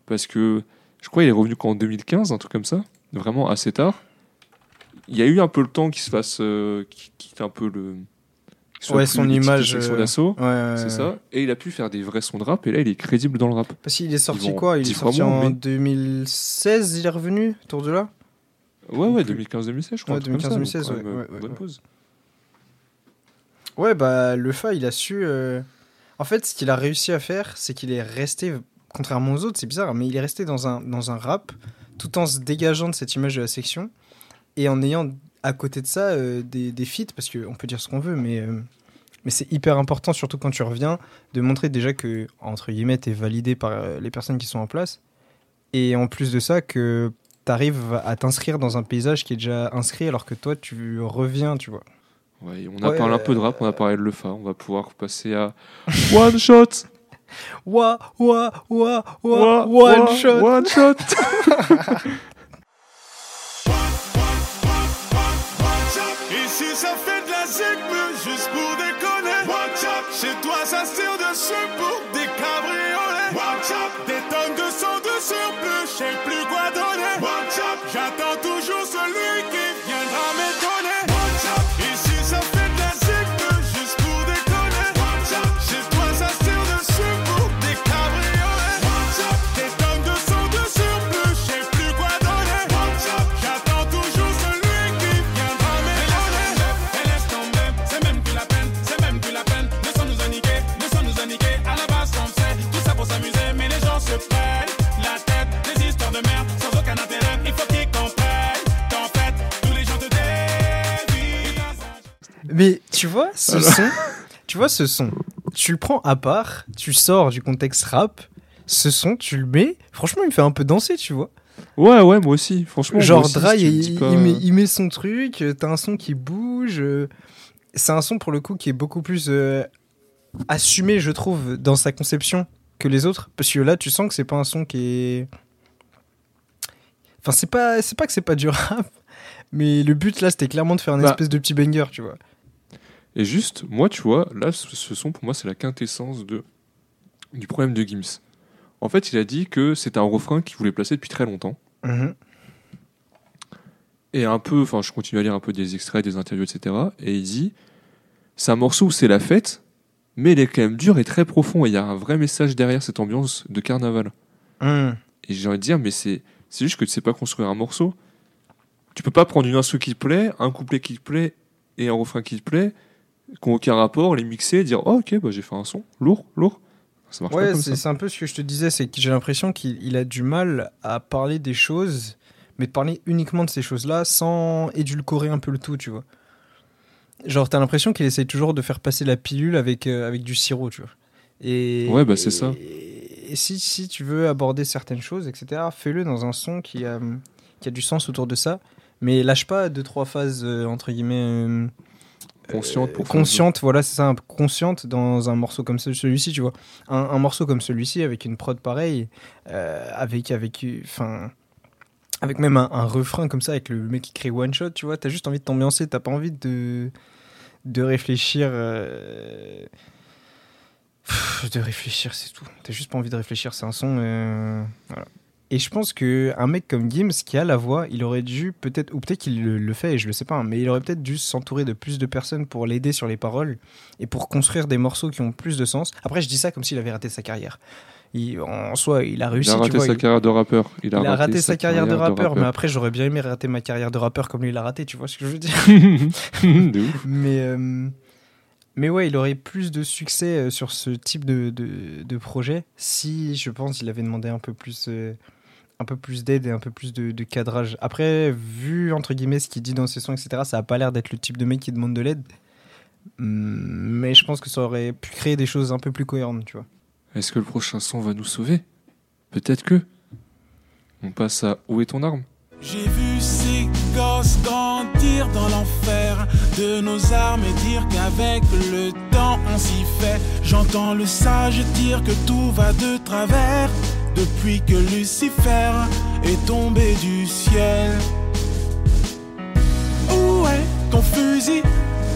Parce que je crois qu'il est revenu qu'en 2015, un truc comme ça, vraiment assez tard. Il y a eu un peu le temps qu'il se fasse, euh, qu'il quitte un peu le. Ouais, son image, section euh, d'assaut. Ouais, ouais, C'est ça. Et il a pu faire des vrais sons de rap, et là, il est crédible dans le rap. Parce qu'il est sorti quoi? Il est sorti en mais- 2016, il est revenu, autour de là? Ouais, ouais, plus. 2015-2016, je crois. Ouais, un truc comme ça, 2015-2016, donc quand ouais, euh, ouais, Bonne pause. Ouais, bah, le Fa, il a su. euh, En fait, ce qu'il a réussi à faire, c'est qu'il est resté, contrairement aux autres, c'est bizarre, mais il est resté dans un, dans un rap, tout en se dégageant de cette image de la section, et en ayant à côté de ça euh, des, des feats, parce qu'on peut dire ce qu'on veut, mais, euh, mais c'est hyper important, surtout quand tu reviens, de montrer déjà que, entre guillemets, t'es validé par euh, les personnes qui sont en place, et en plus de ça, que t'arrives à t'inscrire dans un paysage qui est déjà inscrit, alors que toi, tu reviens, tu vois. Ouais, on a Ouais, parlé un peu de rap, on a parlé de le fa, on va pouvoir passer à <laughs> One Shot Wa, wa, wa, wa, Wa- one wa- shot. One Shot <laughs> Ici ça fait de la zigme juste pour déconner. Watch out, chez toi ça se tire dessus pour des Mais tu vois, ce son, tu vois ce son, tu le prends à part, tu sors du contexte rap, ce son, tu le mets, franchement, il me fait un peu danser, tu vois. Ouais, ouais, moi aussi, franchement. Genre, aussi, Dry, si il, dis pas- il met, il met son truc, euh, t'as un son qui bouge. euh, C'est un son, pour le coup, qui est beaucoup plus euh, assumé, je trouve, dans sa conception que les autres. Parce que là, tu sens que c'est pas un son qui est. Enfin, c'est pas, c'est pas que c'est pas du <laughs> rap, mais le but là, c'était clairement de faire un Bah. espèce de petit banger, tu vois. Et juste, moi, tu vois, là, ce, son, pour moi, c'est la quintessence de, du problème de Gims. En fait, il a dit que c'était un refrain qu'il voulait placer depuis très longtemps. Mhm. Et un peu, enfin, je continue à lire un peu des extraits, des interviews, etc. Et il dit c'est un morceau où c'est la fête, mais il est quand même dur et très profond. Et il y a un vrai message derrière cette ambiance de carnaval. Mhm. Et j'ai envie de dire, mais c'est c'est juste que tu sais pas construire un morceau. Tu peux pas prendre une instru qui te plaît, un couplet qui te plaît et un refrain qui te plaît, qui n'ont aucun rapport, les mixer et dire oh, ok, bah, j'ai fait un son, lourd, lourd. Ça marche pas Ouais, c'est un peu ce que je te disais, c'est que j'ai l'impression qu'il il a du mal à parler des choses, mais de parler uniquement de ces choses-là sans édulcorer un peu le tout, tu vois. Genre, t'as l'impression qu'il essaye toujours de faire passer la pilule avec, euh, avec du sirop, tu vois. Et, Ouais, bah, c'est ça. Et, si, si tu veux aborder certaines choses, etc., fais-le dans un son qui a, qui a du sens autour de ça, mais lâche pas deux, trois phases, euh, entre guillemets, euh, Consciente voilà, c'est ça, consciente dans un morceau comme ce- celui-ci, tu vois. Un, morceau comme celui-ci, avec une prod pareille, euh, avec, avec, enfin, avec même un, refrain comme ça, avec le mec qui crée one shot, tu vois, t'as juste envie de t'ambiancer, t'as pas envie de, de réfléchir. euh, De réfléchir, c'est tout. T'as juste pas envie de réfléchir, c'est un son. euh, Voilà. Et je pense que un mec comme Gims qui a la voix, il aurait dû peut-être, ou peut-être qu'il le, le fait, et je le sais pas, hein, mais il aurait peut-être dû s'entourer de plus de personnes pour l'aider sur les paroles et pour construire des morceaux qui ont plus de sens. Après, je dis ça comme s'il avait raté sa carrière. Il- en soi, il a réussi. Il a tu raté vois, sa il- carrière de rappeur. Il a, il a raté sa carrière de rappeur, mais après j'aurais bien aimé rater ma carrière de rappeur comme lui il a raté, tu vois ce que je veux dire <laughs> de ouf. Mais euh, mais ouais, il aurait plus de succès euh, sur ce type de, de, de projet si je pense il avait demandé un peu plus euh, un peu plus d'aide et un peu plus de, de cadrage. Après, vu entre guillemets ce qu'il dit dans ses sons, etc., ça a pas l'air d'être le type de mec qui demande de l'aide. Mm, Mais je pense que ça aurait pu créer des choses un peu plus cohérentes, tu vois. Est-ce que le prochain son va nous sauver? Peut-être que. On passe à Où est ton arme? J'ai vu ces gosses grandir dans l'enfer de nos armes et dire qu'avec le temps on s'y fait. J'entends le sage dire que tout va de travers depuis que Lucifer est tombé du ciel. Où est ton fusil?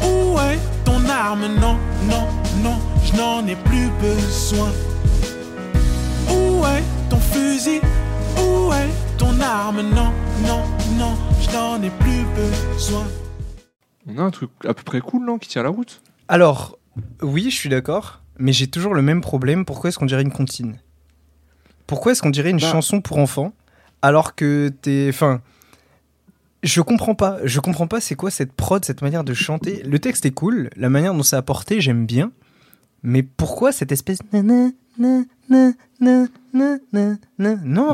Où est ton arme? Non, non, non, je n'en ai plus besoin. Où est ton fusil? Où est ton arme? Non, non, non, je n'en ai plus besoin. On a un truc à peu près cool, non Qui tient la route? Alors, oui, je suis d'accord, mais j'ai toujours le même problème. Pourquoi est-ce qu'on dirait une comptine? Pourquoi est-ce qu'on dirait une Bah. chanson pour enfants alors que t'es. Enfin. Je comprends pas. Je comprends pas c'est quoi cette prod, cette manière de chanter. Le texte est cool, la manière dont c'est apporté, j'aime bien. Mais pourquoi cette espèce. Non, Ne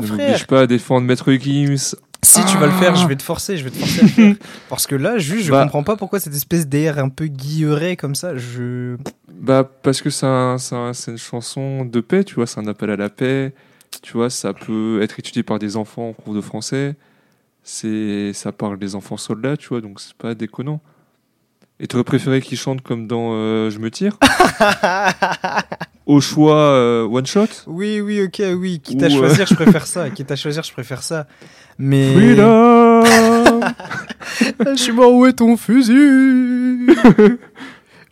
frère. m'oblige pas à défendre Maître Gims. Si tu vas le faire, je vais te forcer, je vais te forcer à le faire. <laughs> Parce que là, juste, je Bah. comprends pas pourquoi cette espèce d'air un peu guilleret comme ça. Je. Bah, parce que c'est un- c'est un- c'est une chanson de paix, tu vois, c'est un appel à la paix. Tu vois, ça peut être étudié par des enfants en cours de français. C'est, ça parle des enfants soldats, tu vois, donc c'est pas déconnant. Et t'aurais préféré qu'ils chantent comme dans euh, Je me tire <laughs> Au choix, euh, one shot Oui, oui, ok, oui. Quitte à Ou, euh, choisir, je préfère ça. Quitte à choisir, je préfère ça. Mais. Freedom Je suis mort, où est ton fusil <laughs>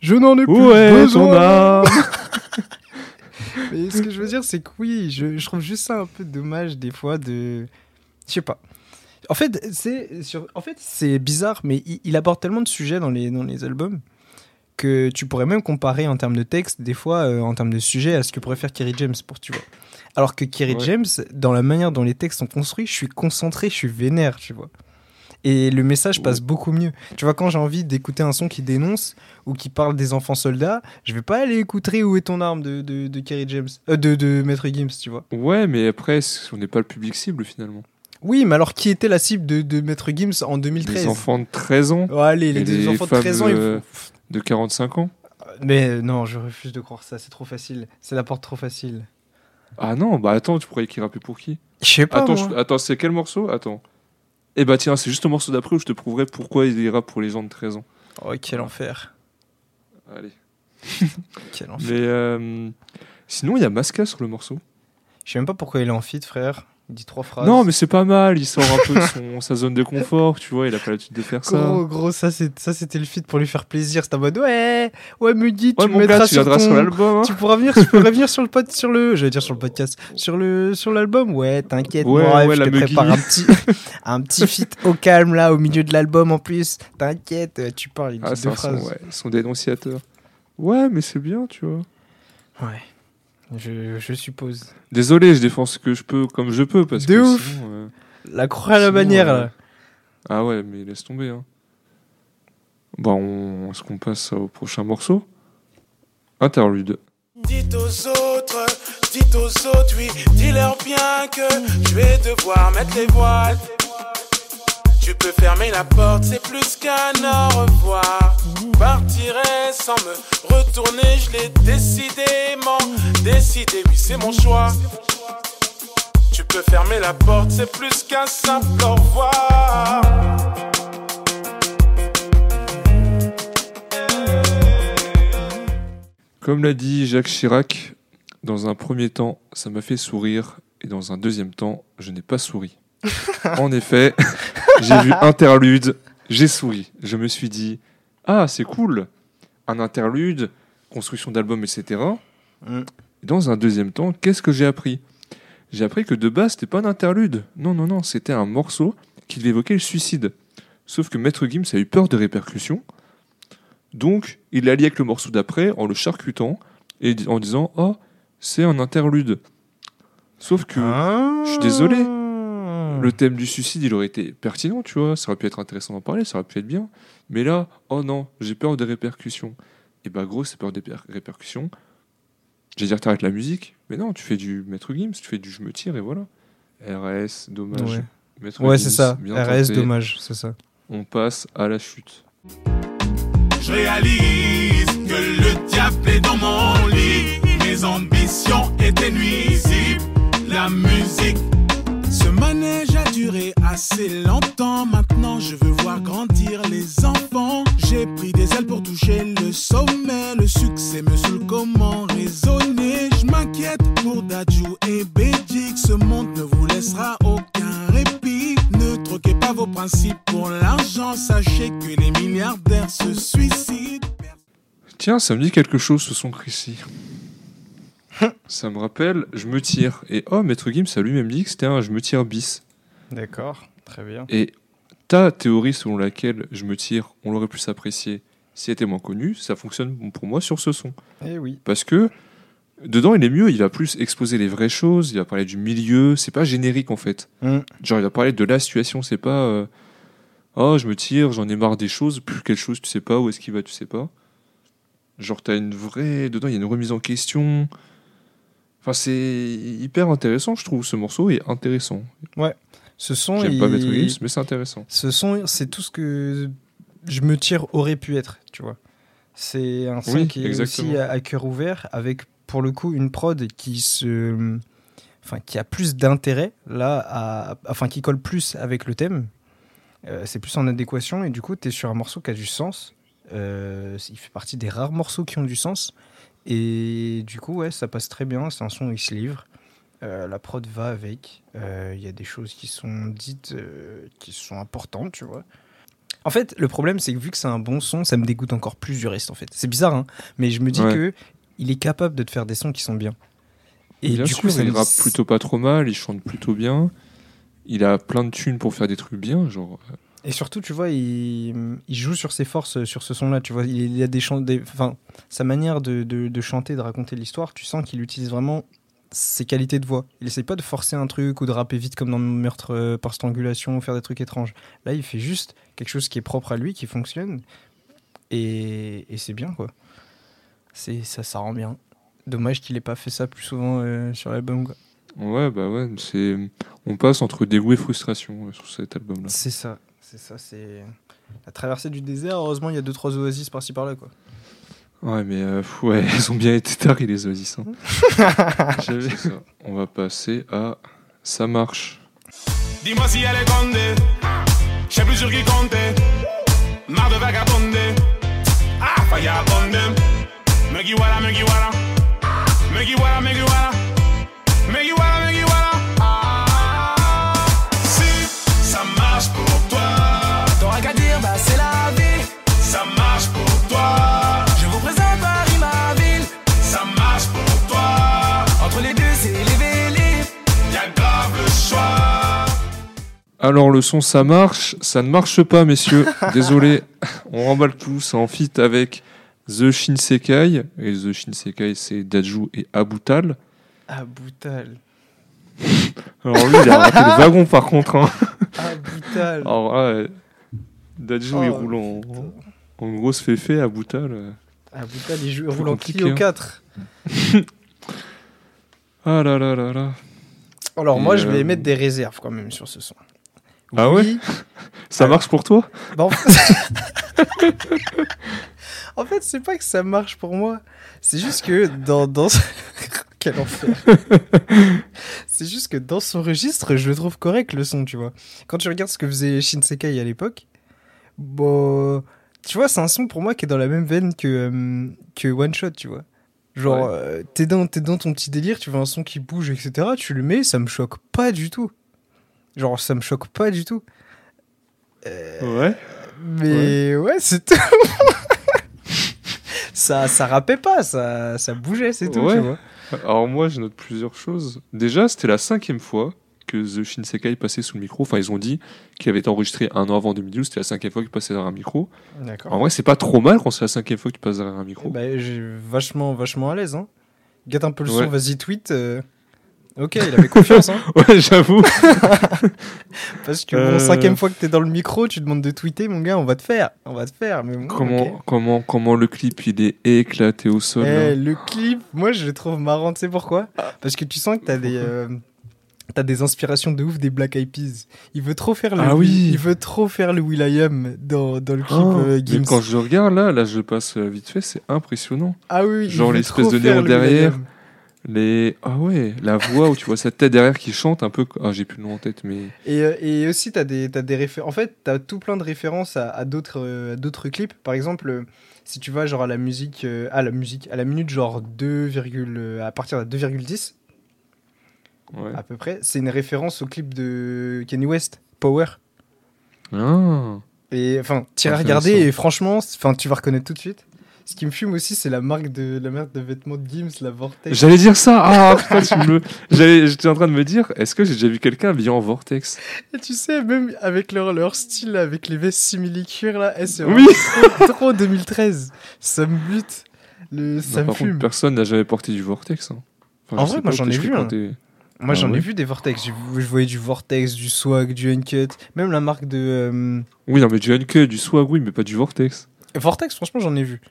Je n'en ai plus Où est besoin. ton âme <laughs> Mais ce que je veux dire, c'est que oui, je, je trouve juste ça un peu dommage des fois de. Je sais pas. En fait, c'est sur... en fait, c'est bizarre, mais il, il aborde tellement de sujets dans les, dans les albums que tu pourrais même comparer en termes de texte, des fois, euh, en termes de sujet, à ce que pourrait faire Kerry James, pour tu vois. Alors que Kerry Ouais. James, dans la manière dont les textes sont construits, je suis concentré, je suis vénère, tu vois. Et le message passe beaucoup mieux. Tu vois, quand j'ai envie d'écouter un son qui dénonce ou qui parle des enfants soldats, je vais pas aller écouter Où est ton arme de, de, de Kerry James, euh, de, de Maître Gims, tu vois. Ouais, mais après, on n'est pas le public cible finalement. Oui, mais alors qui était la cible de, de Maître Gims en 2013 Les enfants de 13 ans, allez, les, deux les enfants de femmes, 13 ans, ils euh, font- de 45 ans. Mais euh, non, je refuse de croire ça, c'est trop facile. C'est la porte trop facile. Ah non, bah attends, tu pourrais qu'il rappait pour qui? Je sais pas, Attends, moi. je- attends c'est quel morceau? Attends. Eh bah tiens, c'est juste le morceau d'après où je te prouverai pourquoi il ira pour les gens de 13 ans. Oh, quel enfer. Allez. <laughs> Quel enfer. Mais euh, sinon, il y a Masca sur le morceau. Je sais même pas pourquoi il est en feat, frère. Il dit trois phrases. Non, mais c'est pas mal. Il sort un peu de son, sa zone de confort, tu vois. Il a pas l'habitude de faire ça. Gros, gros, ça, c'est- ça c'était le feat pour lui faire plaisir. C'était en mode ouais, ouais, me dis, Ouais, tu me mettras gars, tu sur ton... sur l'album. hein. Tu pourras venir, tu pourrais venir sur le pod, sur le, j'allais dire sur le podcast, sur le, sur l'album. Ouais, t'inquiète, Ouais, moi, ouais, je la te prépare un petit, un petit feat au calme là, au milieu de l'album en plus. T'inquiète, euh, tu parles une Ah, c'est deux son, phrases. ouais, son dénonciateur. Ouais, mais c'est bien, tu vois. Ouais. Je, je suppose. Désolé, je défends ce que je peux comme je peux parce De que ouf. sinon, euh, La croix à la bannière euh, là. Ah ouais, mais laisse tomber. Hein. Bah, on... est-ce qu'on passe au prochain morceau? Interlude. Dites aux autres, dites aux autres, oui, dis-leur bien que je vais devoir mettre les voiles. Tu peux fermer la porte, c'est plus qu'un au revoir. Partirai sans me retourner, je l'ai décidément décidé, oui, c'est mon choix. Tu peux fermer la porte, c'est plus qu'un simple au revoir. Comme l'a dit Jacques Chirac, dans un premier temps, ça m'a fait sourire, et dans un deuxième temps, je n'ai pas souri. En effet, j'ai vu <laughs> interlude, j'ai souri. Je me suis dit, ah, c'est cool, un interlude, construction d'album, etc. Mm. Dans un deuxième temps, qu'est-ce que j'ai appris? J'ai appris que de base, c'était pas un interlude. Non, non, non, c'était un morceau qui devait évoquer le suicide. Sauf que Maître Gims a eu peur des répercussions. Donc, il l'a lié avec le morceau d'après en le charcutant et en disant Oh, c'est un interlude. Sauf que Ah. je suis désolé. Le thème du suicide, il aurait été pertinent, tu vois. Ça aurait pu être intéressant d'en parler, ça aurait pu être bien. Mais là, oh non, j'ai peur des répercussions. Et bah, gros, c'est peur des per- répercussions. J'allais dire, t'arrêtes la musique. Mais non, tu fais du Maître Gims, tu fais du Je me tire et voilà. RS, dommage. Ouais, Maître ouais Gims, c'est ça. bien RS, tenté. dommage, c'est ça. On passe à la chute. Je je réalise que le diable est dans mon lit. Mes ambitions étaient nuisibles. La musique. Ce manège a duré assez longtemps. Maintenant, je veux voir grandir les enfants. J'ai pris des ailes pour toucher le sommet. Le succès me saoule comment raisonner? Je m'inquiète pour Dadju et Bédik. Ce monde ne vous laissera aucun répit. Ne troquez pas vos principes pour l'argent. Sachez que les milliardaires se suicident. Tiens, ça me dit quelque chose ce son Chrissy. <laughs> ça me rappelle Je me tire. Et oh, Maître Gims a lui-même dit que c'était un Je me tire bis. D'accord, très bien. Et ta théorie selon laquelle Je me tire, on l'aurait plus apprécié si elle était moins connu, ça fonctionne pour moi sur ce son. Eh oui. Parce que dedans, il est mieux, il va plus exposer les vraies choses, il va parler du milieu, c'est pas générique en fait. Mm. Genre, il va parler de la situation, c'est pas euh, Oh, je me tire, j'en ai marre des choses, plus quelle chose tu sais pas, où est-ce qu'il va, tu sais pas. Genre, t'as une vraie. Dedans, il y a une remise en question. Enfin, c'est hyper intéressant, je trouve, ce morceau est intéressant. Ce son, J'aime il- pas Maître Gims, mais c'est intéressant. ce son, c'est tout ce que je me tire aurait pu être, tu vois. C'est un son Oui, qui est aussi à, à cœur ouvert, avec pour le coup une prod qui se, enfin qui a plus d'intérêt là, à, enfin qui colle plus avec le thème. Euh, c'est plus en adéquation et du coup tu es sur un morceau qui a du sens. Euh, il fait partie des rares morceaux qui ont du sens et du coup ouais ça passe très bien. C'est un son il se livre. Euh, la prod va avec. Euh, Il y a des choses qui sont dites euh, qui sont importantes, tu vois. En fait, le problème, c'est que vu que c'est un bon son, ça me dégoûte encore plus du reste, en fait. C'est bizarre, hein, mais je me dis Ouais. que il est capable de te faire des sons qui sont bien. Et Bien du sûr, coup, ça il me- rappe plutôt pas trop mal, il chante plutôt bien. Il a plein de thunes pour faire des trucs bien, genre. Et surtout, tu vois, il, il joue sur ses forces euh, sur ce son-là. Tu vois, il, y a des chants, enfin, sa manière de, de, de chanter, de raconter l'histoire. Tu sens qu'il utilise vraiment ses qualités de voix. Il essaye pas de forcer un truc ou de rapper vite comme dans Meurtre euh, par strangulation ou faire des trucs étranges. Là, il fait juste quelque chose qui est propre à lui, qui fonctionne, et, et c'est bien quoi. C'est ça, ça rend bien. Dommage qu'il ait pas fait ça plus souvent euh, sur l'album. quoi. Ouais, bah ouais, c'est. On passe entre dégoût et frustration euh, sur cet album-là. C'est ça, c'est ça, c'est la traversée du désert. Heureusement, il y a deux trois oasis par-ci par-là quoi. Ouais, mais euh, pff, ouais, <laughs> ils ont bien été taris, les oasis. hein. <laughs> C'est ça. On va passer à Ça marche. Dis-moi si elle est condée. Je sais plus sur qui compter. Marre de vagabonder. Ah, faille abonder. Me qui voilà, me qui voilà. Me qui voilà, me qui voilà. Alors, le son, ça marche. Ça ne marche pas, messieurs. <laughs> Désolé. On remballe tout. C'est en fit avec The Shinsekai. Et The Shinsekai, c'est Daju et Abutal. Boutal. Alors, lui, il a raté le wagon, par contre. hein. Boutal. Alors, là, Daju, il Oh, roule en, en grosse féfé. Abutal. euh, Boutal, il roule en Clio hein. 4. <laughs> Ah là là là là. Alors, Et, moi, je vais euh, émettre des réserves quand même sur ce son. Ah Oui. <laughs> Ça Alors- marche pour toi? Bah, en fait, <laughs> en fait, c'est pas que ça marche pour moi. C'est juste que dans. dans... <laughs> Quel enfer. c'est juste que dans son registre, je le trouve correct le son, tu vois. Quand tu regardes ce que faisait Shinsekai à l'époque, bon. Tu vois, c'est un son pour moi qui est dans la même veine que, euh, que One Shot, tu vois. Genre, Ouais. euh, t'es dans, t'es dans ton petit délire, tu vois un son qui bouge, etc. Tu le mets, ça me choque pas du tout. Genre, ça me choque pas du tout. Ouais. Mais ouais, c'est tout. <laughs> ça, ça rappait pas, ça, ça bougeait, c'est tout, Ouais. tu vois. Alors moi, je note plusieurs choses. Déjà, c'était la cinquième fois que The Shinsekai passait sous le micro. Enfin, ils ont dit qu'il avait été enregistré un an avant 2012. C'était la cinquième fois qu'il passait derrière un micro. En vrai, c'est pas trop mal quand c'est la cinquième fois que tu passes derrière un micro. Bah, j'ai vachement, vachement à l'aise, hein. Gâte un peu le Ouais. son, vas-y, tweet. euh. Ok, il avait confiance, hein. <laughs> Ouais, j'avoue. <laughs> Parce que Euh. bon, cinquième fois que t'es dans le micro, tu demandes de tweeter, mon gars, on va te faire. On va te faire. Mais bon, comment, comment, comment le clip il est éclaté au sol. Eh, le clip, moi je le trouve marrant, tu sais pourquoi? Parce que tu sens que t'as des, euh, T'as des inspirations de ouf des Black Eyed Peas. Il veut trop faire le, Ah oui. il veut trop faire le Will.i.am dans, dans le clip Oh, euh, mais quand je regarde là, là je passe euh, vite fait, c'est impressionnant. Ah oui, Genre l'espèce de néon derrière. Les ah ouais, la voix où tu vois sa tête derrière qui chante un peu. Ah j'ai plus le nom en tête, mais Et, euh, et aussi, t'as des, t'as des références. En fait, t'as tout plein de références à, à d'autres, euh, à d'autres clips. Par exemple, euh, si tu vas genre à la musique, à la musique, à la minute genre 2, virgule- à partir de 2,10 ouais. à peu près, c'est une référence au clip de Kanye West, Power. Ah. Et enfin, tu Intéressant. regarder et franchement, enfin, tu vas reconnaître tout de suite. Ce qui me fume aussi, c'est la marque de la marque de vêtements de Gims, la Vortex. J'allais dire ça. Ah <laughs> putain, tu me. J'étais en train de me dire, est-ce que j'ai déjà vu quelqu'un habillé en vortex? Et tu sais, même avec leur, leur style, avec les vestes simili-cuir là, eh, c'est Oui. trop, trop 2013. Ça me bute. Le, ça Non, me Par fume. contre, personne n'a jamais porté du vortex. hein. Enfin, En vrai, moi, j'en ai vu t'es- Moi, Ah j'en ai vu des Vortex. Je voyais du Vortex, du Swag, du Uncut. Même la marque de. euh, Oui, non, mais du uncut, du swag, oui, mais pas du vortex. Vortex, franchement, j'en ai vu.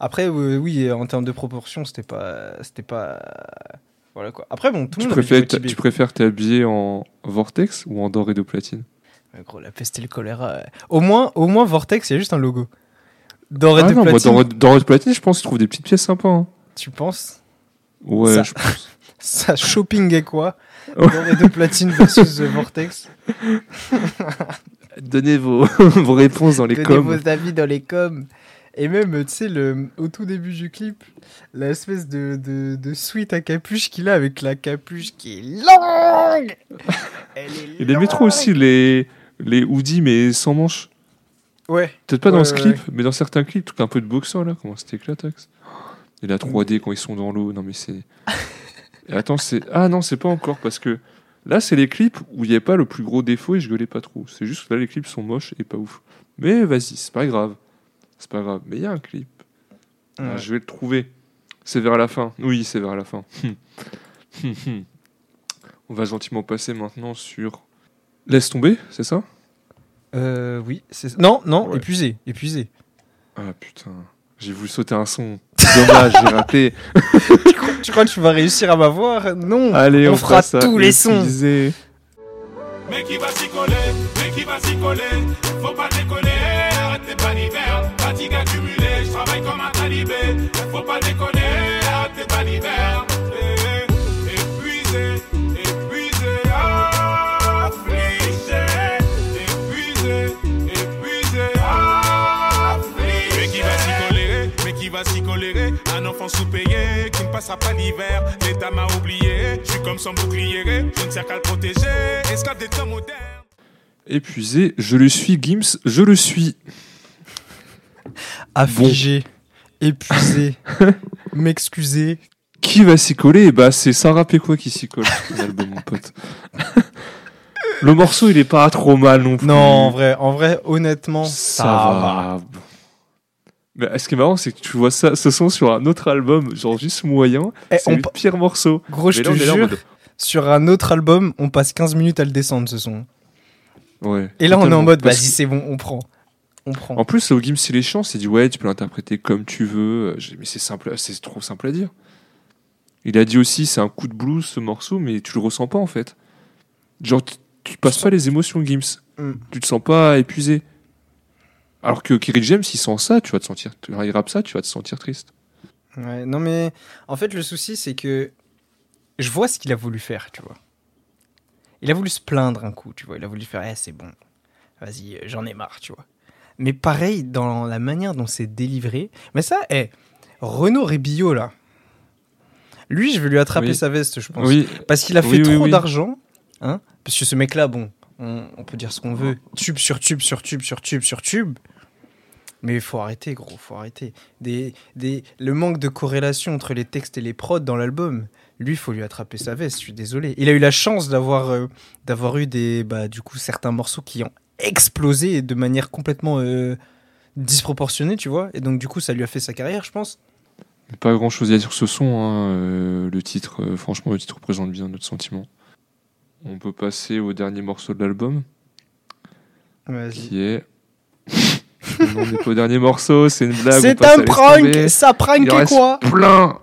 Après, oui, en termes de proportion, c'était pas. C'était pas. Voilà quoi. Après, bon, tout le monde préfères, tu préfères t'habiller en vortex ou en doré de platine? Ouais, Gros, la peste et le choléra. Au moins, au moins Vortex, il y a juste un logo. Doré Ah de non, platine. doré, doré de platine, je pense tu trouves des petites pièces sympas. hein. Tu penses? Ouais, Ça- je pense. <laughs> Ça shopping est quoi? Doré de platine versus The Vortex? <laughs> Donnez vos, <laughs> vos réponses dans les Donnez coms. vos avis dans les coms. Et même, tu sais, le, au tout début du clip, l'espèce de, de, de suite à capuche qu'il a avec la capuche qui est longue. Elle est Il aimait trop aussi les, les hoodies, mais sans manches. Ouais. Peut-être pas dans ce ouais, clip, mais dans certains clips, tout un peu de boxeur là, comment c'était éclatax. Et la 3D Mm. quand ils sont dans l'eau, non mais c'est. <laughs> Et attends, c'est. Ah non, c'est pas encore parce que là, c'est les clips où il n'y a pas le plus gros défaut et je gueulais pas trop. C'est juste que là, les clips sont moches et pas ouf. Mais vas-y, c'est pas grave. C'est pas grave. Mais il y a un clip. Ah, je vais le trouver. C'est vers la fin. Oui, c'est vers la fin. <laughs> On va gentiment passer maintenant sur. Laisse tomber, c'est ça? Euh, oui. c'est- Non, non, Ouais. épuisé. Épuisé. Ah putain, j'ai voulu sauter un son. Dommage, j'ai raté. <laughs> tu, crois, tu crois que tu vas réussir à m'avoir? Non. Allez, on, on fera tous les sons. Mais qui va s'y coller, mais qui va s'y coller? Faut pas déconner, Faut pas déconner, arrête tes balivernes. Eh, Épuisé, épuisé, affligé. Épuisé, épuisé, affligé. Mais qui va s'y coller, mais qui va s'y coller Un enfant sous-payé qui ne passera pas l'hiver. L'État m'a oublié, je suis comme son bouclier Je ne sers qu'à le protéger, esclave des temps modernes. Épuisé, je le suis, Gims, je le suis. Affligé. Épuisé. <laughs> M'excuser. Qui va s'y coller? Bah, c'est Sarah Péquois qui s'y colle <laughs> sur album, mon pote. le morceau, il est pas trop mal non plus. Non, en vrai, en vrai, honnêtement, ça, va. Mais ce qui est marrant, c'est que tu vois ça, ce son sur un autre album, genre juste moyen. Eh, c'est le pire morceau. Gros, je te jure, mode- sur un autre album, on passe 15 minutes à le descendre, ce son. Ouais. Et là, on est en mode, vas-y, c'est bon, on prend. On prend. En plus, au Gims, il est chiant, c'est dit ouais, tu peux l'interpréter comme tu veux. J'ai- Mais c'est simple, c'est trop simple à dire. Il a dit aussi, c'est un coup de blues ce morceau, mais tu le ressens pas en fait. Genre, tu, tu passes pas les émotions Gims. Mm. Tu te sens pas épuisé. Alors que Kerry James, il sent ça, tu vas te sentir. Il rappe ça, tu vas te sentir triste. Ouais, non, mais en fait, le souci, c'est que je vois ce qu'il a voulu faire, tu vois. Il a voulu se plaindre un coup, tu vois. Il a voulu faire, eh, c'est bon, vas-y, j'en ai marre, tu vois. Mais pareil, dans la manière dont c'est délivré. Mais ça, eh, Renaud Rébillot, là. Lui, je vais lui attraper Oui. sa veste, je pense. Oui, Parce qu'il a fait Oui, trop d'argent. Hein Parce que ce mec-là, bon, on, on peut dire ce qu'on veut. Tube sur tube sur tube sur tube sur tube. Mais il faut arrêter, gros, faut arrêter. Des, des, le manque de corrélation entre les textes et les prods dans l'album, lui, il faut lui attraper sa veste, je suis désolé. Il a eu la chance d'avoir euh, d'avoir eu des, bah, du coup, certains morceaux qui ont explosé de manière complètement euh, disproportionnée, tu vois. Et donc, du coup, ça lui a fait sa carrière, je pense. pas grand chose à dire sur ce son. hein, euh, le titre, euh, franchement, le titre représente bien notre sentiment. On peut passer au dernier morceau de l'album, Vas-y. qui est. <laughs> on n'est pas au dernier morceau, c'est une blague. C'est un prank. Ça prank Il en reste quoi plein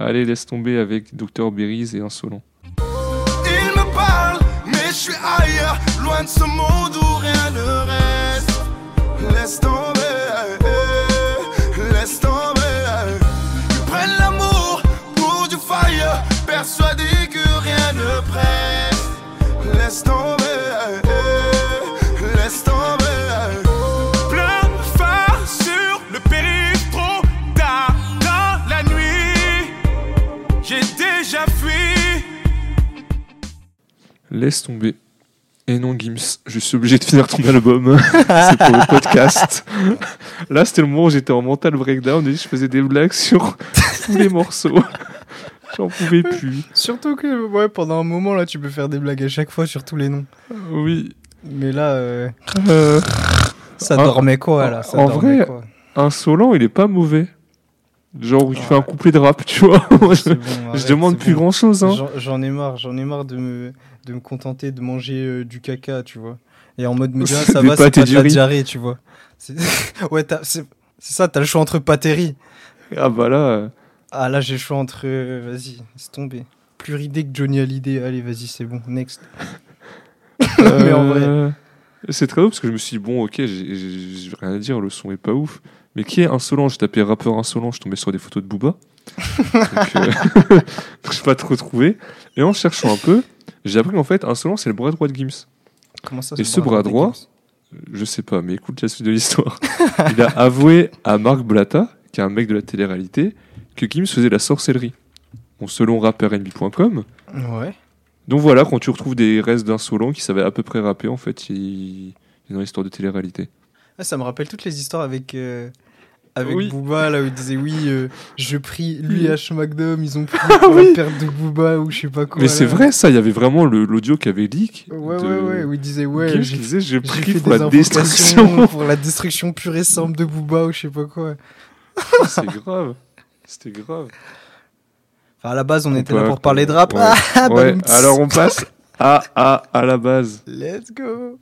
Allez, laisse tomber avec Dr. Berries et Insolent. Il me parle je suis ailleurs, loin de ce monde Laisse tomber. Et non, Gims, je suis obligé de finir ton album. <laughs> c'est pour le podcast. Là, c'était le moment où j'étais en mental breakdown et je faisais des blagues sur tous les morceaux. <laughs> J'en pouvais plus. Surtout que ouais, pendant un moment, là, tu peux faire des blagues à chaque fois sur tous les noms. Oui. Mais là, euh, Euh, ça dormait quoi, là ça en vrai, quoi. insolent, il est pas mauvais. Genre où il Ouais. fait un couplet de rap, tu vois. <laughs> Je, demande plus bon. grand chose. Hein. J'en ai marre, j'en ai marre de me, de me contenter de manger euh, du caca, tu vois. Et en mode me dire, ah, ça va, c'est pas de la diarrhée, tu vois. <laughs> Ouais, c'est ça, t'as le choix entre riz. Ah bah là. euh, Ah là, j'ai le choix entre. euh, vas-y, c'est tombé. Plus ridé que Johnny Hallyday. Allez, vas-y, c'est bon. Next. <laughs> Mais en vrai. C'est très drôle parce que je me suis dit, bon, ok, j'ai- rien à dire, le son est pas ouf. Mais qui est insolent? J'ai tapé rappeur insolent, je tombais sur des photos de Booba. <laughs> Donc, euh, je pas trop trouvé. Et en cherchant un peu, j'ai appris qu'en fait, insolent, c'est le bras droit de Gims. Comment ça Et ce bras droit, Je sais pas, mais écoute la suite de l'histoire. <laughs> Il a avoué à Marc Blatta, qui est un mec de la télé-réalité, que Gims faisait la sorcellerie. Bon, selon rappeurNB.com. Ouais. Donc voilà, quand tu retrouves des restes d'insolents qui savaient à peu près rapper, en fait, il il est dans l'histoire de télé-réalité. Ah, ça me rappelle toutes les histoires avec. euh, Avec Oui. Booba, là où il disait oui, euh, je prie, lui et H. McDom, ils ont pris Ah <laughs> pour oui. la perte de Booba ou je sais pas quoi. Mais c'est vrai, ça, il y avait vraiment le- l'audio qui avait leak. Ouais, de ouais, ouais, où il disait ouais, j'ai pris pour la destruction. <laughs> pour la destruction pure et simple de Booba ou je sais pas quoi. c'est grave. C'était grave. Enfin, à la base, on, On était là pour parler de rap. Ouais. <laughs> Ah, Ouais, bah, alors on passe à, à, à la base. Let's go.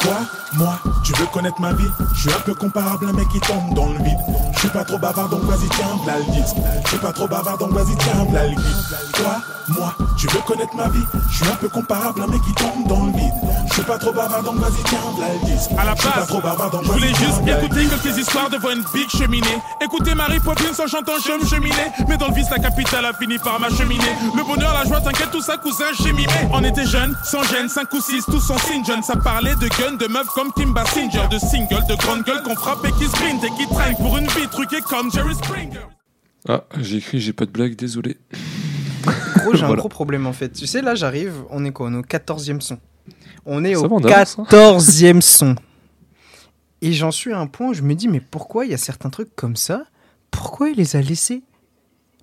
Toi, moi, tu veux connaître ma vie? Je suis un peu comparable à un mec qui tombe dans le vide. Je suis pas trop bavard donc vas-y tiens, disque. Je suis pas trop bavard donc vas-y tiens, guide. Toi, moi, tu veux connaître ma vie? Je suis un peu comparable à un mec qui tombe dans le vide. Je suis pas trop bavard donc vas-y tiens, le disque. À la Je suis pas base, trop bavard donc Je voulais juste écouter quelques histoires devant une big cheminée. Écouter Marie Poppins en chantant Je me cheminais. Mais dans le vice, la capitale a fini par m'acheminer. Le bonheur, la joie, t'inquiète, tout ça, cousin, j'ai mimé. On était jeunes, sans gêne, 5 ou 6, tous en signe jeune. Ça parlait de guns, de meufs comme Kim Basinger, de singles, de grandes gueules qu'on frappe et qui sprint et qui traînent pour une vie truquée comme Jerry Springer. Ah, j'ai écrit, j'ai pas de blague, désolé. Gros, j'ai un gros problème en fait. Tu sais, là, j'arrive, on est quoi On est au 14e son. On est Ça au va, on avance, hein. 14e son. Et j'en suis à un point où je me dis, mais pourquoi il y a certains trucs comme ça? Pourquoi il les a laissés?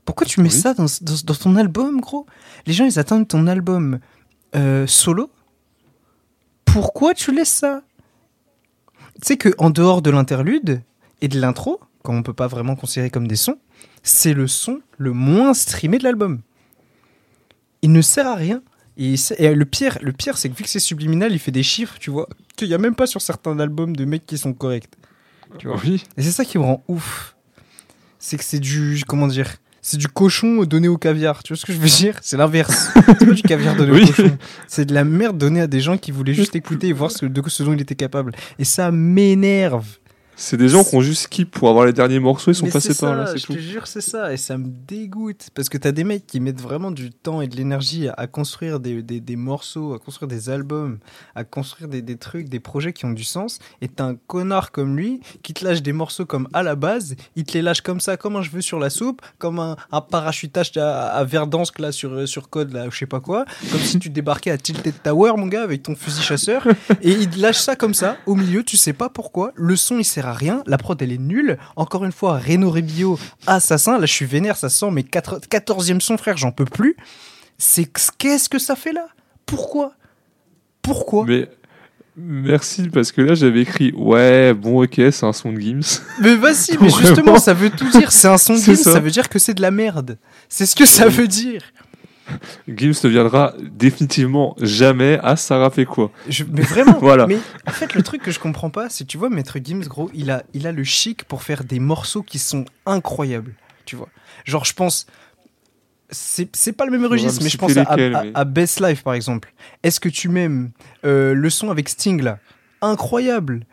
Pourquoi tu mets Oui. ça dans, dans- dans ton album, gros? Les gens, ils attendent ton album euh, solo. Pourquoi tu laisses ça? Tu sais qu'en dehors de l'interlude et de l'intro, quand on peut pas vraiment considérer comme des sons, c'est le son le moins streamé de l'album. Il ne sert à rien. Et, le pire, le pire c'est que vu que c'est subliminal, il fait des chiffres, tu vois, qu'il n'y a même pas sur certains albums de mecs qui sont corrects. Tu vois. Oui, Et c'est ça qui me rend ouf. C'est que c'est du. Comment dire C'est du cochon donné au caviar. Tu vois ce que je veux dire? C'est l'inverse. <laughs> c'est pas du caviar donné Oui. au cochon. C'est de la merde donnée à des gens qui voulaient juste écouter et voir ce, de ce dont il était capable. Et ça m'énerve. C'est des gens qui ont juste skip pour avoir les derniers morceaux, ils sont Mais passés par là, c'est je tout. te jure, c'est ça. Et ça me dégoûte. Parce que t'as des mecs qui mettent vraiment du temps et de l'énergie à, à construire des, des- des morceaux, à construire des albums, à construire des, des trucs, des projets qui ont du sens. Et t'as un connard comme lui qui te lâche des morceaux comme à la base. Il te les lâche comme ça, comme un cheveu sur la soupe, comme un, un parachutage à, à Verdansk là, sur, sur code, là, je sais pas quoi. Comme si tu débarquais à Tilted Tower, mon gars, avec ton fusil chasseur. Et il te lâche ça comme ça, au milieu, tu sais pas pourquoi. Le son, il sert à rien. La prod, elle est nulle. Encore une fois, Renaud Rébillot, assassin. Là, je suis vénère, ça sent mes 14e son, frère, j'en peux plus. C'est qu'est-ce que ça fait là? Pourquoi? Pourquoi? Mais merci, parce que là j'avais écrit Ouais, bon, ok, c'est un son de Gims. Mais vas-y, mais <laughs> justement, ça veut tout dire. C'est un son de Gims, ça. ça. veut dire que c'est de la merde. C'est ce que ça veut dire. <laughs> Gims ne viendra définitivement jamais à Sarah fait quoi. Je- mais vraiment, <laughs> Voilà. mais en fait, le truc que je comprends pas, c'est tu vois, Maître Gims, gros, il a, il a le chic pour faire des morceaux qui sont incroyables. Tu vois, genre, je pense, c'est pas le même registre, mais je pense à, lesquels, à- mais- à Best Life par exemple. Est-ce que tu m'aimes Euh, Le son avec Sting là, incroyable.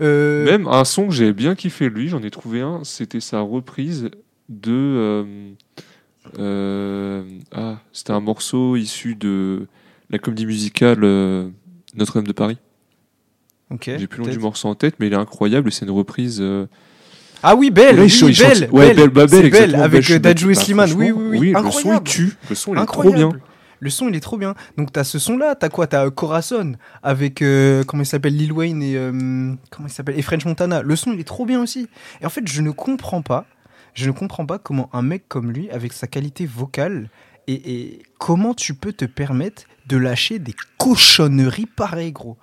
Euh, Même un son que j'avais bien kiffé lui, j'en ai trouvé un, c'était sa reprise de. euh, ah, c'était un morceau issu de la comédie musicale euh, Notre-Dame de Paris. ok, J'ai plus le nom du morceau en tête, mais il est incroyable c'est une reprise. euh, Ah oui, Belle, Là, oui, il Belle, ouais, Belle, bah, Belle, Belle, avec Belle, euh, suis Dadju et Slimane. Oui, oui, oui, le son il tue, le son il est trop bien. Le son, il est trop bien. Donc, t'as ce son-là, t'as quoi? T'as euh, Corazon avec, euh, comment il s'appelle, Lil Wayne et, euh, comment il s'appelle, et French Montana. Le son, il est trop bien aussi. Et en fait, je ne comprends pas, je ne comprends pas comment un mec comme lui, avec sa qualité vocale, et, comment tu peux te permettre de lâcher des cochonneries pareilles, gros.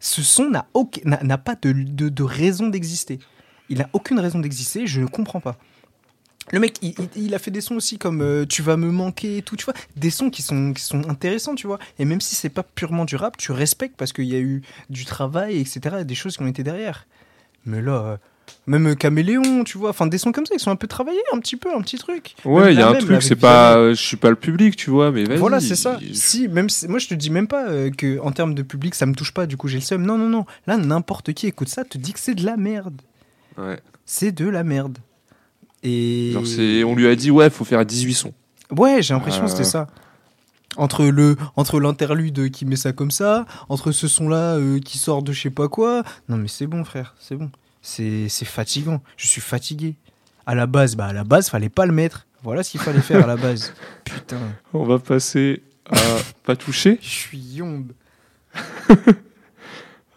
Ce son n'a aucun- pas de, raison d'exister. Il n'a aucune raison d'exister, je ne comprends pas. Le mec, il a fait des sons aussi comme euh, Tu vas me manquer et tout, tu vois. Des sons qui sont, qui sont intéressants, tu vois. Et même si c'est pas purement du rap, tu respectes parce qu'il y a eu du travail, etc. Des choses qui ont été derrière. Mais là, euh, même Caméléon, tu vois. Enfin, des sons comme ça, ils sont un peu travaillés, un petit peu, un petit truc. Ouais, il y a un même, truc, c'est pas, je suis pas le public, tu vois, mais vas-y. Voilà, c'est ça. Si, même si- moi je te dis même pas euh, que en termes de public ça me touche pas, du coup j'ai le seum. Non, non, non. Là, n'importe qui écoute ça te dit que c'est de la merde. Ouais. C'est de la merde. Et Genre, c'est, on lui a dit, ouais, faut faire 18 sons. ouais, j'ai l'impression que Euh. c'était ça. Entre le entre l'interlude qui met ça comme ça, entre ce son là qui sort de je sais pas quoi. Non mais c'est bon frère, c'est bon. C'est c'est fatigant. Je suis fatigué. À la base, bah à la base fallait pas le mettre. Voilà ce qu'il fallait faire à la base. <laughs> Putain, On va passer à pas toucher. je suis yombe. <laughs>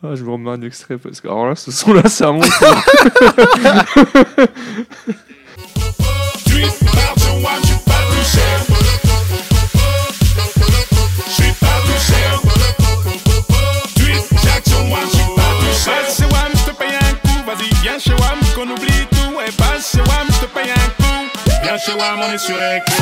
Ah, je vous remets un extrait parce que, alors là, ce son-là, c'est un monstre. <laughs> Viens chez WAM, on sur écoute.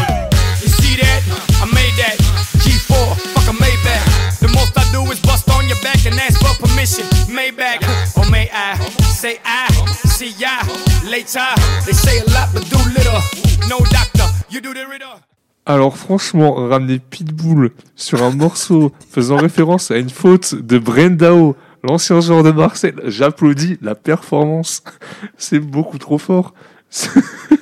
You see that? I made that. G4, fuck a Maybach. The most I do is bust on your back and ask for permission. Maybach, or may I say I see ya later? They say a lot but do little. No doctor, you do the riddle. Alors, franchement, ramener Pitbull sur un morceau faisant référence à une faute de Brendao, l'ancien joueur de Marseille, j'applaudis la performance. C'est beaucoup trop fort. <laughs>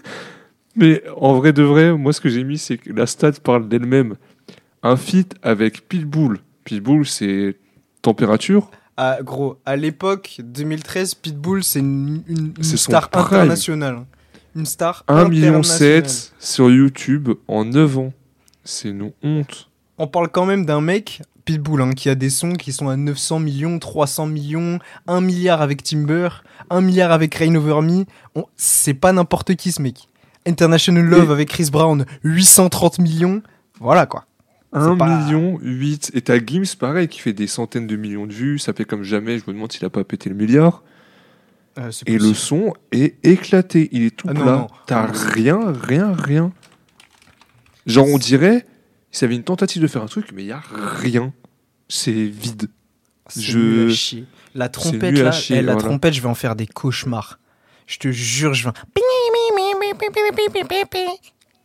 Mais en vrai de vrai, moi, ce que j'ai mis, c'est que la stat parle d'elle-même. Un feat avec Pitbull. Pitbull, c'est température. Ah, gros, à l'époque 2013, Pitbull, c'est une, une- star internationale. Une star 1,7 million sur YouTube en 9 ans. C'est une honte. On parle quand même d'un mec, Pitbull, hein, qui a des sons qui sont à 900 millions, 300 millions, 1 milliard avec Timber, 1 milliard avec Rain Over Me. On- C'est pas n'importe qui ce mec. International Love Et- avec Chris Brown, 830 millions. Voilà quoi. 1 pas- million 8. Et t'as Gims, pareil, qui fait des centaines de millions de vues. Ça fait comme jamais. Je me demande s'il a pas pété le milliard. Euh, Et le son est éclaté. Il est tout Ah plat. T'as c'est- rien, rien, rien. Genre, on dirait, ça avait une tentative de faire un truc, mais il y a rien. C'est vide. Je- chier. La trompette là, chier, eh, la trompette, je vais en faire des cauchemars. Je te jure, je vais.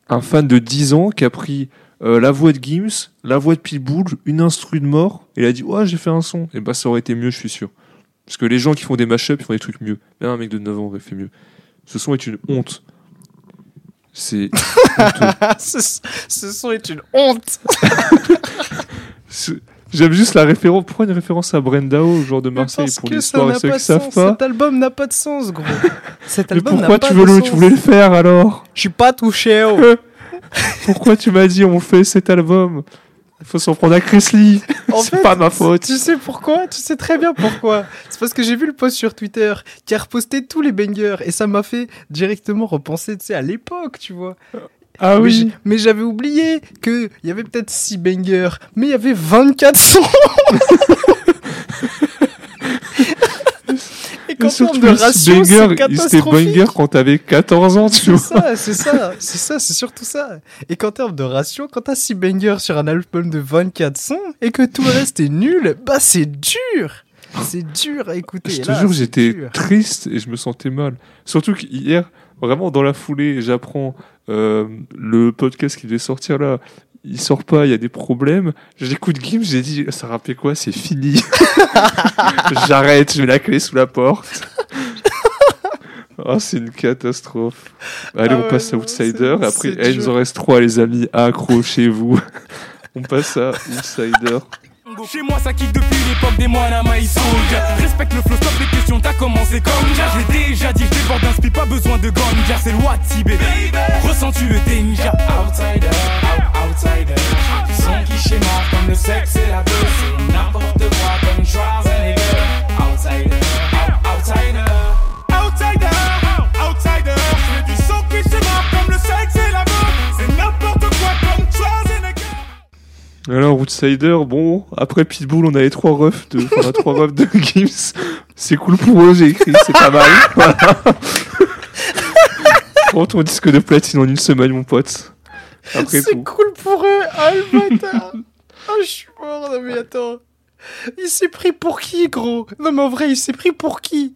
Un fan de 10 ans qui a pris euh, la voix de Gims, la voix de Pitbull, une instru de mort, et il a dit Ouais, j'ai fait un son. Et bah, ça aurait été mieux, je suis sûr. Parce que les gens qui font des mashups, ils font des trucs mieux. Même un mec de 9 ans aurait fait mieux. Ce son est une honte. C'est <laughs> ce, ce son est une honte. <laughs> J'aime juste la référence. Pourquoi une référence à Brendao, genre de Marseille, pour l'histoire et ceux qui savent pas Cet album n'a pas de sens, gros. <laughs> Cet Mais album n'a pourquoi pas tu, de le, sens. tu voulais le faire alors Je suis pas touché. oh. <laughs> Pourquoi tu m'as dit on fait cet album? Il faut s'en prendre à Chris Lee. En C'est pas ma faute. Tu sais pourquoi? Tu sais très bien pourquoi. C'est parce que j'ai vu le post sur Twitter qui a reposté tous les bangers et ça m'a fait directement repenser, à l'époque, tu vois. Ah Mais oui. Mais j'avais oublié qu'il y avait peut-être 6 bangers, mais il y avait 24 sons. <laughs> et qu'en surtout, de ratio, c'était banger quand t'avais 14 ans, tu C'est vois. ça, c'est ça, c'est ça, c'est surtout ça. Et qu'en termes de ratio, quand t'as 6 bangers sur un album de 24 sons et que tout le reste est nul, bah c'est dur. C'est dur à écouter. Je te Là, jure, j'étais triste et je me sentais mal. Surtout qu'hier, Vraiment, dans la foulée, j'apprends euh, le podcast qui devait sortir là. Il sort pas, il y a des problèmes. J'écoute Gims, j'ai dit, ça rappelait quoi? C'est fini. <laughs> J'arrête, je mets la clé sous la porte. <laughs> Oh, c'est une catastrophe. Allez, Ah on ouais, passe à Outsider. Après, il nous en reste trois, les amis. Accrochez-vous. <laughs> on passe à Outsider. Chez moi ça kick depuis l'époque des moines à My Soldier Respecte le flow, stop les questions, t'as commencé comme ja Je l'ai déjà dit, je déborde d'un pas besoin de ganja. C'est le Watibé, ressens-tu le danger? Outsider, out- outsider. Son qui schéma comme le sexe et la. C'est Outsider, bon, après Pitbull, on a les trois refs de, a trois refs de <laughs> Gims. C'est cool pour eux, j'ai écrit, c'est pas mal. <laughs> Voilà. Prends ton disque de platine en une semaine, mon pote. Après C'est cool pour eux, ah le bâtard Ah je suis mort, non mais attends Il s'est pris pour qui gros? Non mais en vrai il s'est pris pour qui?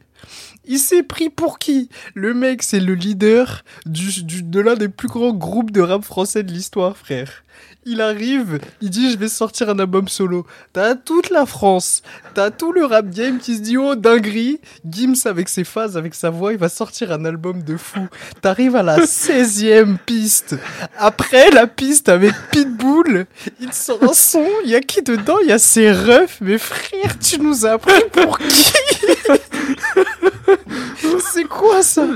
Il s'est pris pour qui? Le mec, c'est le leader du, du- de l'un des plus grands groupes de rap français de l'histoire, frère. Il arrive, il dit je vais sortir un album solo. T'as toute la France, t'as tout le rap game qui se dit oh dinguerie. Gims avec ses phases, avec sa voix, il va sortir un album de fou. T'arrives à la 16e piste. Après la piste avec Pitbull, il sort un son, il y a qui dedans? Il y a ses refs. Mais frère, tu nous as pris pour qui? <laughs> C'est quoi ça?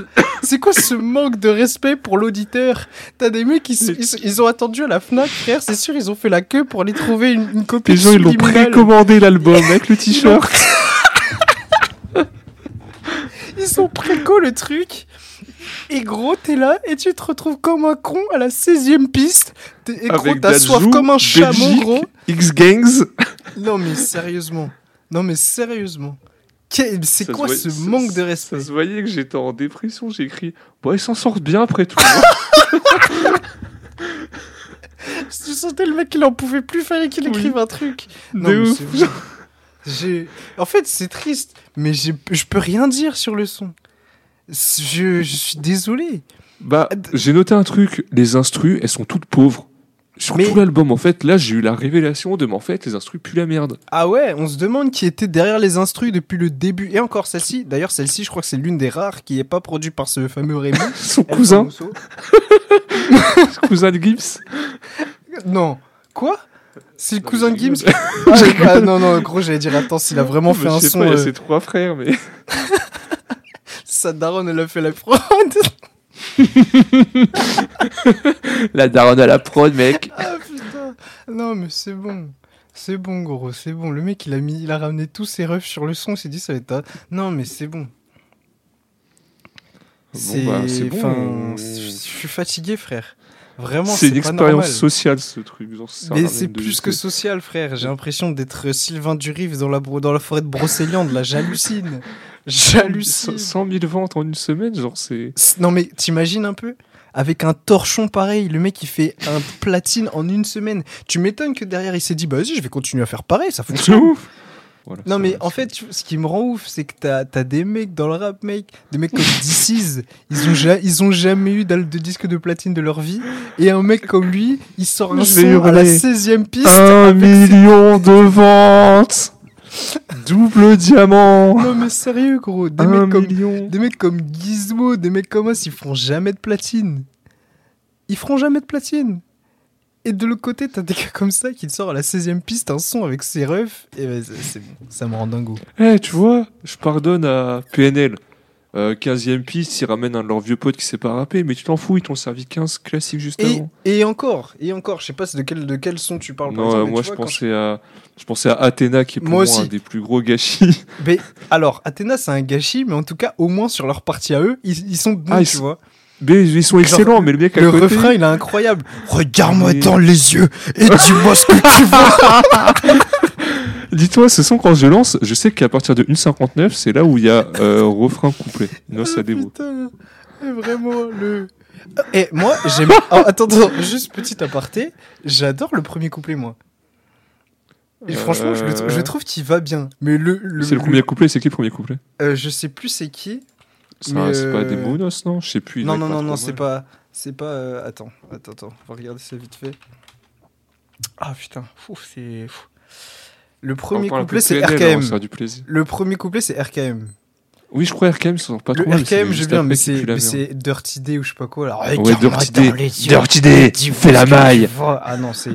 C'est quoi ce manque de respect pour l'auditeur? T'as des mecs qui ils, ils ont attendu à la Fnac, frère, c'est sûr, ils ont fait la queue pour aller trouver une, une copie Les gens, ils l'ont précommandé l'album avec le t-shirt. Ils ont préco le truc. Et gros, t'es là et tu te retrouves comme un con à la 16ème piste. T'es- Et gros, t'as soif comme un chameau, gros. X-Gangs. Non, mais sérieusement. Non, mais sérieusement. C'est Ça quoi voyait- ce ça- manque de Ça respect se voyait que j'étais en dépression, j'ai écrit, bon, ils s'en sortent bien après tout. <laughs> <laughs> Tu sentais le mec qu'il en pouvait plus, fallait qu'il Oui. écrive un truc. Non, De mais ouf. J'ai... En fait, c'est triste, mais je peux rien dire sur le son. Je, je suis désolé. Bah, j'ai noté un truc, les instrus, elles sont toutes pauvres. Sur Mais- tout l'album, en fait, là, j'ai eu la révélation de, mais en fait, les instrus puent la merde. Ah ouais, on se demande qui était derrière les instrus depuis le début. Et encore celle-ci, d'ailleurs celle-ci, je crois que c'est l'une des rares qui est pas produite par ce fameux Rémi. <laughs> Son El cousin, <laughs> cousin de Gibbs. Non. Quoi? C'est le Non, cousin de Gims <laughs> ah, ah, non, non, gros, j'allais dire, attends, s'il a vraiment fait Je un sais son, pas, il y a euh, ses trois frères, mais. sa daronne, elle a fait la prod. La daronne à la prod, mec. ah putain. Non, mais c'est bon. C'est bon, gros, c'est bon. Le mec, il a, mis, il a ramené tous ses refs sur le son, il s'est dit, ça va être... Non, mais c'est bon. C'est bah, c'est bon, enfin, on- je suis fatigué, frère. Vraiment, C'est une expérience sociale, ce truc. genre, Mais c'est plus que social, frère. J'ai l'impression d'être Sylvain Durive dans la, dans la forêt de Brocéliande. Là, j'hallucine. <laughs> J'hallucine. 100 000 ventes en une semaine, genre, c'est. Non, mais t'imagines un peu? Avec un torchon pareil, le mec il fait un platine en une semaine. Tu m'étonnes que derrière il s'est dit, bah vas-y, je vais continuer à faire pareil, ça C'est fonctionne. ouf. Voilà, Non mais en fait, tu- ce qui me rend ouf, c'est que t'as as des mecs dans le rap, mec, des mecs comme DC's, ils ont, ja- ils ont jamais eu de disque de platine de leur vie, et un mec comme lui, il sort un son à la hurler. 16ème piste. Un ses- million de ventes Double diamant Non mais sérieux gros, des Un mecs comme million Des mecs comme Gizmo, des mecs comme Os, ils feront jamais de platine. Ils feront jamais de platine. Et de l'autre côté, t'as des gars comme ça qui te sortent à la 16ème piste un son avec ses refs. Et ben, c'est- c'est bon, ça me rend dingo. Eh, tu vois, je pardonne à PNL. Euh, 15ème piste, ils ramènent un de leurs vieux potes qui sait pas rapper, mais tu t'en fous, ils t'ont servi 15 classiques juste Et, avant. et encore, et encore, je sais pas de quel, de quel son tu parles. par Non, exemple, euh, moi je vois, pensais à je pensais à Athéna qui est pour Moi un des plus gros gâchis. <laughs> Mais alors, Athéna, c'est un gâchis, mais en tout cas, au moins sur leur partie à eux, ils, ils sont bons, Ah, ils tu vois. Mais ils sont excellents, mais le mec à Le côté, refrain, il est incroyable. Regarde-moi Mais- dans les yeux et dis-moi ce que tu <laughs> vois. <laughs> Dis-toi, ce son quand je lance, je sais qu'à partir de 1.59, c'est là où il y a euh, <laughs> refrain couplet. Non, ça Ah, et vraiment le. Et moi, j'aime. <laughs> Oh, attends, attends, juste petit aparté. J'adore le premier couplet, moi. Et franchement, je, le, tr- je trouve qu'il va bien. Mais le. le- C'est le premier couplet, c'est qui le premier couplet? Euh, je sais plus c'est qui. C'est pas euh, des Monos, non? Je sais plus. Non, non, non, non, c'est pas. C'est pas. euh, attends, attends, attends. On va regarder ça vite fait. Ah putain, c'est. Le premier couplet, c'est RKM. Le premier couplet, c'est RKM. Oui, je crois RKM, ça sort pas Le trop mal. RKM, juste bien, mais c'est Dirty Day ou je sais pas quoi. Alors, Ouais, Dirty Day. Dirty Day, Dis-moi fais la tu maille. Ah non, c'est.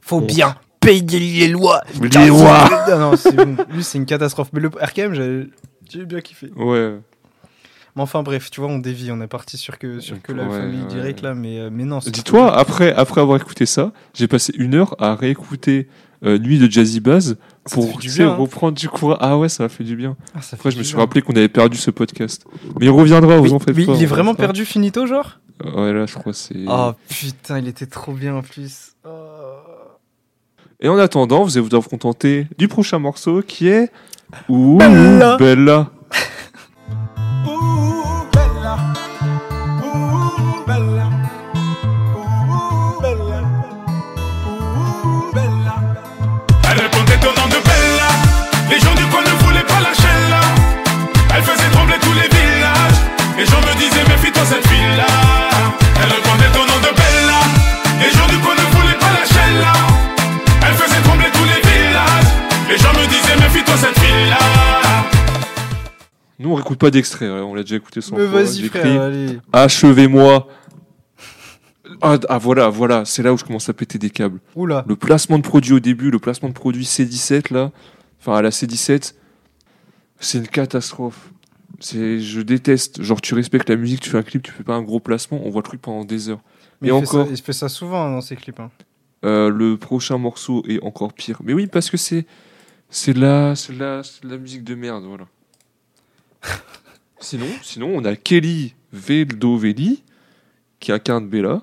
Faut Bon. bien payer les lois. Les lois. Non, non, c'est une- lui, c'est une catastrophe. Mais le RKM, j'ai j'ai bien kiffé. Ouais. Mais enfin, bref, tu vois, on dévie. On est parti sur que, sur que la famille ouais. directe là, mais, euh, mais non. Dis-toi, après, après avoir écouté ça, j'ai passé une heure à réécouter euh, Nuit de Jazzy Ça fait pour du bien, hein. reprendre du courage. Ah ouais, ça m'a fait du bien. Ah, ça Après, je me suis bien. rappelé qu'on avait perdu ce podcast. Mais il reviendra, vous en faites mais pas. il est vraiment perdu finito, genre? Ouais, là, je crois c'est. Oh putain, il était trop bien en plus. Oh. Et en attendant, vous allez vous contenter du prochain morceau qui est. Ouh, Bella. Bella. Nous, on réécoute pas d'extrait, ouais, on l'a déjà écouté sans Mais vas-y, frère, allez. Achevez-moi. Ah, ah, voilà, voilà, c'est là où je commence à péter des câbles. Oula. Le placement de produit au début, le placement de produit C17 là, enfin à la C17, c'est une catastrophe. C'est, je déteste. Genre tu respectes la musique, tu fais un clip, tu fais pas un gros placement, on voit le truc pendant des heures. Mais Et il, fait encore. ça, il fait ça souvent hein, dans ses clips. hein. Euh, le prochain morceau est encore pire. Mais oui, parce que c'est, c'est de la, c'est de la, c'est de la musique de merde, voilà. Sinon, sinon on a Kelly Veldovelli qui incarne Bella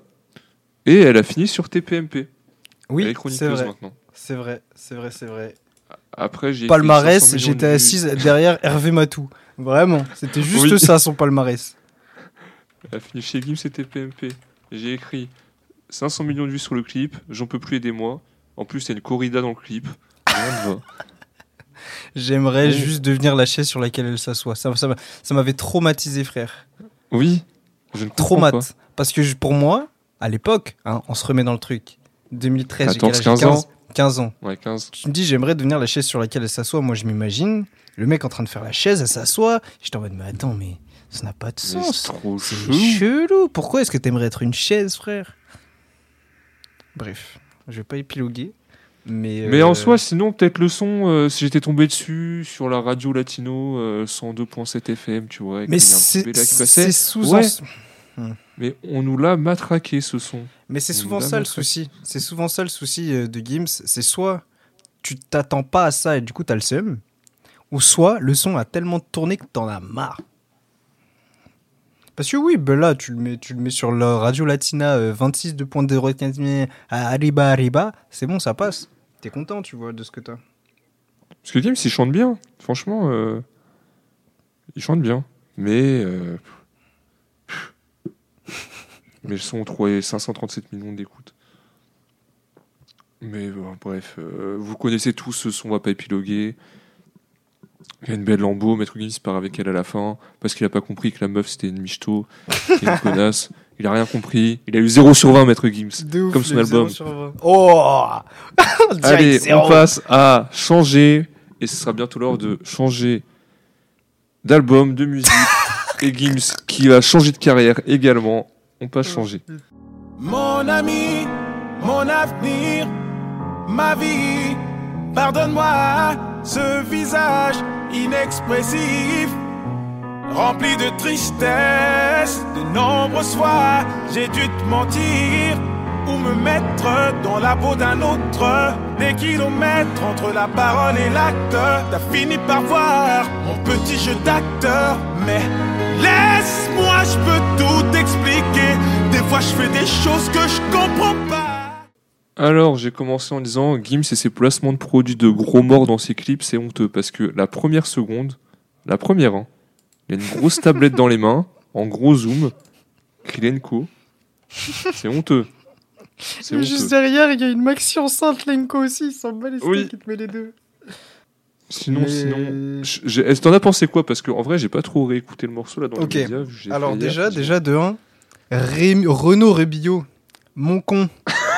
et elle a fini sur TPMP. elle Oui, est c'est chroniqueuse vrai. maintenant. C'est vrai, c'est vrai, c'est vrai. Après, j'ai écrit 500 Palmarès, j'étais assise <laughs> derrière Hervé Matou. Vraiment, c'était juste Oui. ça son palmarès. Elle a fini chez Gims et TPMP. J'ai écrit 500 millions de vues sur le clip, j'en peux plus, aidez-moi. En plus, il y a une corrida dans le clip. Rien ne va. J'aimerais juste devenir la chaise sur laquelle elle s'assoit. Ça, ça, m'a- ça m'avait traumatisé, frère. Oui, je ne comprends Traumat. pas. Parce que je- pour moi, à l'époque, hein, on se remet dans le truc. 2013, j'ai 14, quel âge? 15 ans. 15 ans. Ouais, 15. Tu me dis, j'aimerais devenir la chaise sur laquelle elle s'assoit. Moi, je m'imagine le mec en train de faire la chaise, elle s'assoit. J'étais en mode, mais attends, mais ça n'a pas de sens. C'est trop C'est chelou. chelou. Pourquoi est-ce que t'aimerais être une chaise, frère? Bref, je vais pas épiloguer. Mais, Mais euh, en soi, sinon, peut-être le son, euh, si j'étais tombé dessus sur la radio latino euh, 102.7 FM, tu vois, mais c'est sous Ouais. en- Mais on nous l'a matraqué ce son. Mais c'est souvent ça le souci. C'est souvent ça le souci euh, de Gims. C'est soit tu t'attends pas à ça et du coup t'as le seum, ou soit le son a tellement tourné que t'en as marre. Parce que oui, ben là, tu le mets, tu le mets sur la radio latina euh, 26 de de à Arriba Arriba, c'est bon, ça passe. T'es content, tu vois, de ce que t'as. Parce que Gims, il chante bien. Franchement, euh, il chante bien. Mais. euh, mais le son trouvé 537 millions d'écoutes. Mais bon, bref, euh, vous connaissez tous ce son, on va pas épiloguer. Il y a une belle lambeau, Maître Gims part avec elle à la fin, parce qu'il a pas compris que la meuf c'était une michto, une connasse. Il a rien compris. Il a eu 0 sur 20, Maître Gims. De ouf, Comme son album. 0 sur 20. Oh <laughs> Allez, zéro. on passe à changer, et ce sera bientôt l'heure de changer d'album, de musique, <laughs> et Gims qui va changer de carrière également. On passe changer. Mon ami, mon avenir, ma vie, pardonne-moi ce visage inexpressif, rempli de tristesse. De nombreux soirs, j'ai dû te mentir ou me mettre dans la peau d'un autre. Des kilomètres entre la parole et l'acte, t'as fini par voir mon petit jeu d'acteur, mais Laisse-moi, je peux tout expliquer. Des fois, je fais des choses que je comprends pas. Alors, j'ai commencé en disant Gims et ses placements de produits de gros morts dans ses clips, c'est honteux parce que la première seconde, la première, hein, il a une grosse tablette dans les mains, en gros zoom, Krylenko. C'est honteux. <laughs> C'est Juste derrière, il y a une maxi enceinte Lenko aussi, il s'en bat les steaks, Oui. il te met les deux. Sinon, Mais- sinon. je- Est-ce que t'en as pensé quoi? Parce qu'en vrai, j'ai pas trop réécouté le morceau là dans Ok. le média. vu que j'ai Alors hier, déjà, déjà de 1, Renaud Rebillot, mon con.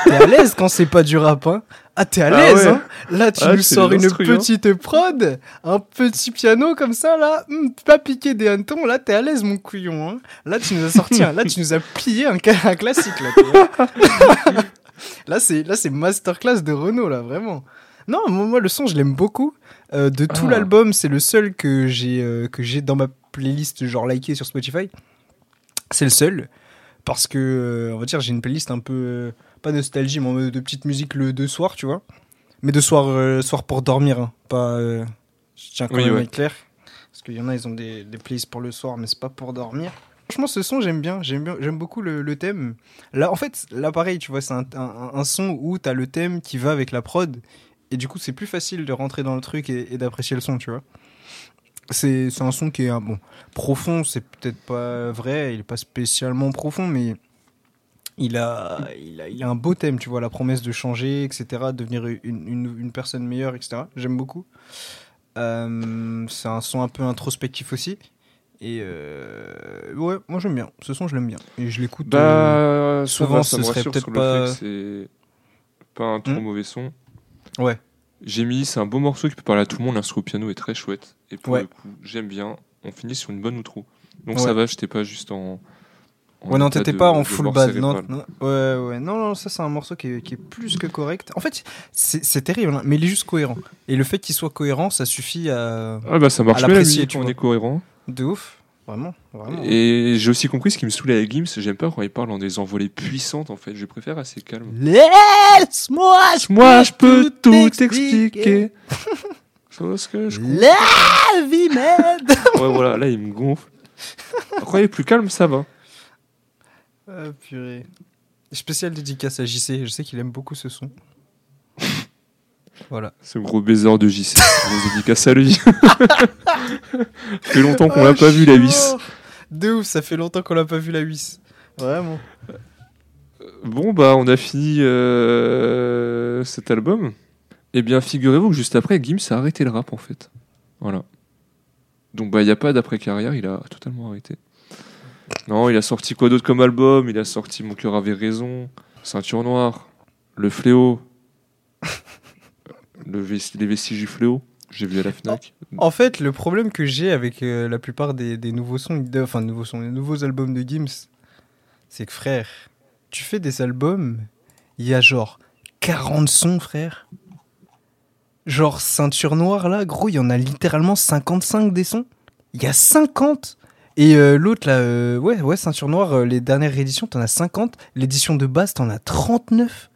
T'es à l'aise quand c'est pas du rap, hein? Ah, t'es à Ah l'aise, ouais. hein Là, tu Ah, nous sors une petite prod, un petit piano comme ça, là, hum, pas piqué des hannetons, là, t'es à l'aise, mon couillon, hein Là, tu nous as sorti, un- là, tu nous as plié un, classique, là. <laughs> là, c'est là, c'est masterclass de Renault, là, vraiment. Non, moi, moi, le son, je l'aime beaucoup. Euh, de tout Ah. l'album, c'est le seul que j'ai euh, que j'ai dans ma playlist, genre liké sur Spotify. C'est le seul. Parce que, euh, on va dire, j'ai une playlist un peu. Pas nostalgie, mais en mode de petite musique le de soir, tu vois. Mais de soir, euh, soir pour dormir, hein. Pas. euh, je tiens quand Oui, même à ouais. être clair. Parce qu'il y en a, ils ont des, des playlists pour le soir, mais c'est pas pour dormir. Franchement, ce son, j'aime bien. J'aime bien, j'aime beaucoup le, le thème. Là, en fait, là, pareil, tu vois, c'est un, un- un son où t'as le thème qui va avec la prod. Et du coup, c'est plus facile de rentrer dans le truc et, et d'apprécier le son, tu vois. C'est c'est un son qui est un bon profond, c'est peut-être pas vrai, il est pas spécialement profond, mais il a, il a, il a un beau thème, tu vois, la promesse de changer, etc., devenir une, une, une personne meilleure, etc. J'aime beaucoup. Euh, c'est un son un peu introspectif aussi. Et euh, ouais, moi j'aime bien. Ce son, je l'aime bien. Et je l'écoute. euh, Bah, souvent, souvent, ça ce serait peut-être pas- c'est pas un trop Hmm. mauvais son. Ouais. J'ai mis, c'est un beau morceau qui peut parler à tout le monde. L'instru au piano est très chouette. Et pour Ouais. le coup, j'aime bien. On finit sur une bonne outro. Donc Ouais. ça va, j'étais pas juste en. En Ouais, non, t'étais de- pas en de full mort bad. Non, non, ouais, ouais. Non, non, ça, c'est un morceau qui est, qui est plus que correct. En fait, c'est terrible, hein, mais il est juste cohérent. Et le fait qu'il soit cohérent, ça suffit à. Ah bah ça marche à bien la l'apprécier, musique tu quand on vois. est cohérent. De ouf. Vraiment, vraiment. Et j'ai aussi compris ce qui me saoulait avec Gims, j'aime pas quand il parle en des envolées puissantes en fait, je préfère assez calme. Laisse-moi, Moi je peux tout expliquer. <laughs> Chose que je. La vie m'aide. Ouais voilà, là il me gonfle. Après il est plus calme, ça va? Ah, purée. Spécial dédicace à JC, je sais qu'il aime beaucoup ce son. <laughs> voilà. Ce gros baiser de JC. Je dédicace à lui. <laughs> ça fait longtemps qu'on l'a Ah, pas vu la vis. De ouf, ça fait longtemps qu'on l'a pas vu la vis. Vraiment. Bon bah on a fini euh, cet album. Eh bien figurez-vous que juste après Gims a arrêté le rap en fait. Voilà. Donc bah il n'y a pas d'après carrière, il a totalement arrêté. Non, il a sorti quoi d'autre comme album? Il a sorti Mon cœur avait raison, Ceinture noire, Le fléau, <laughs> le les vestiges du fléau. J'ai vu à la Fnac. En fait, le problème que j'ai avec euh, la plupart des, des nouveaux sons, de- enfin nouveaux sons, les nouveaux albums de Gims, c'est que frère, tu fais des albums, il y a genre 40 sons, frère. Genre ceinture noire là, gros, il y en a littéralement 55 des sons. Il y a 50 et euh, l'autre là, euh, ouais, ouais, ceinture noire, euh, les dernières rééditions, t'en as 50. L'édition de base, t'en as 39.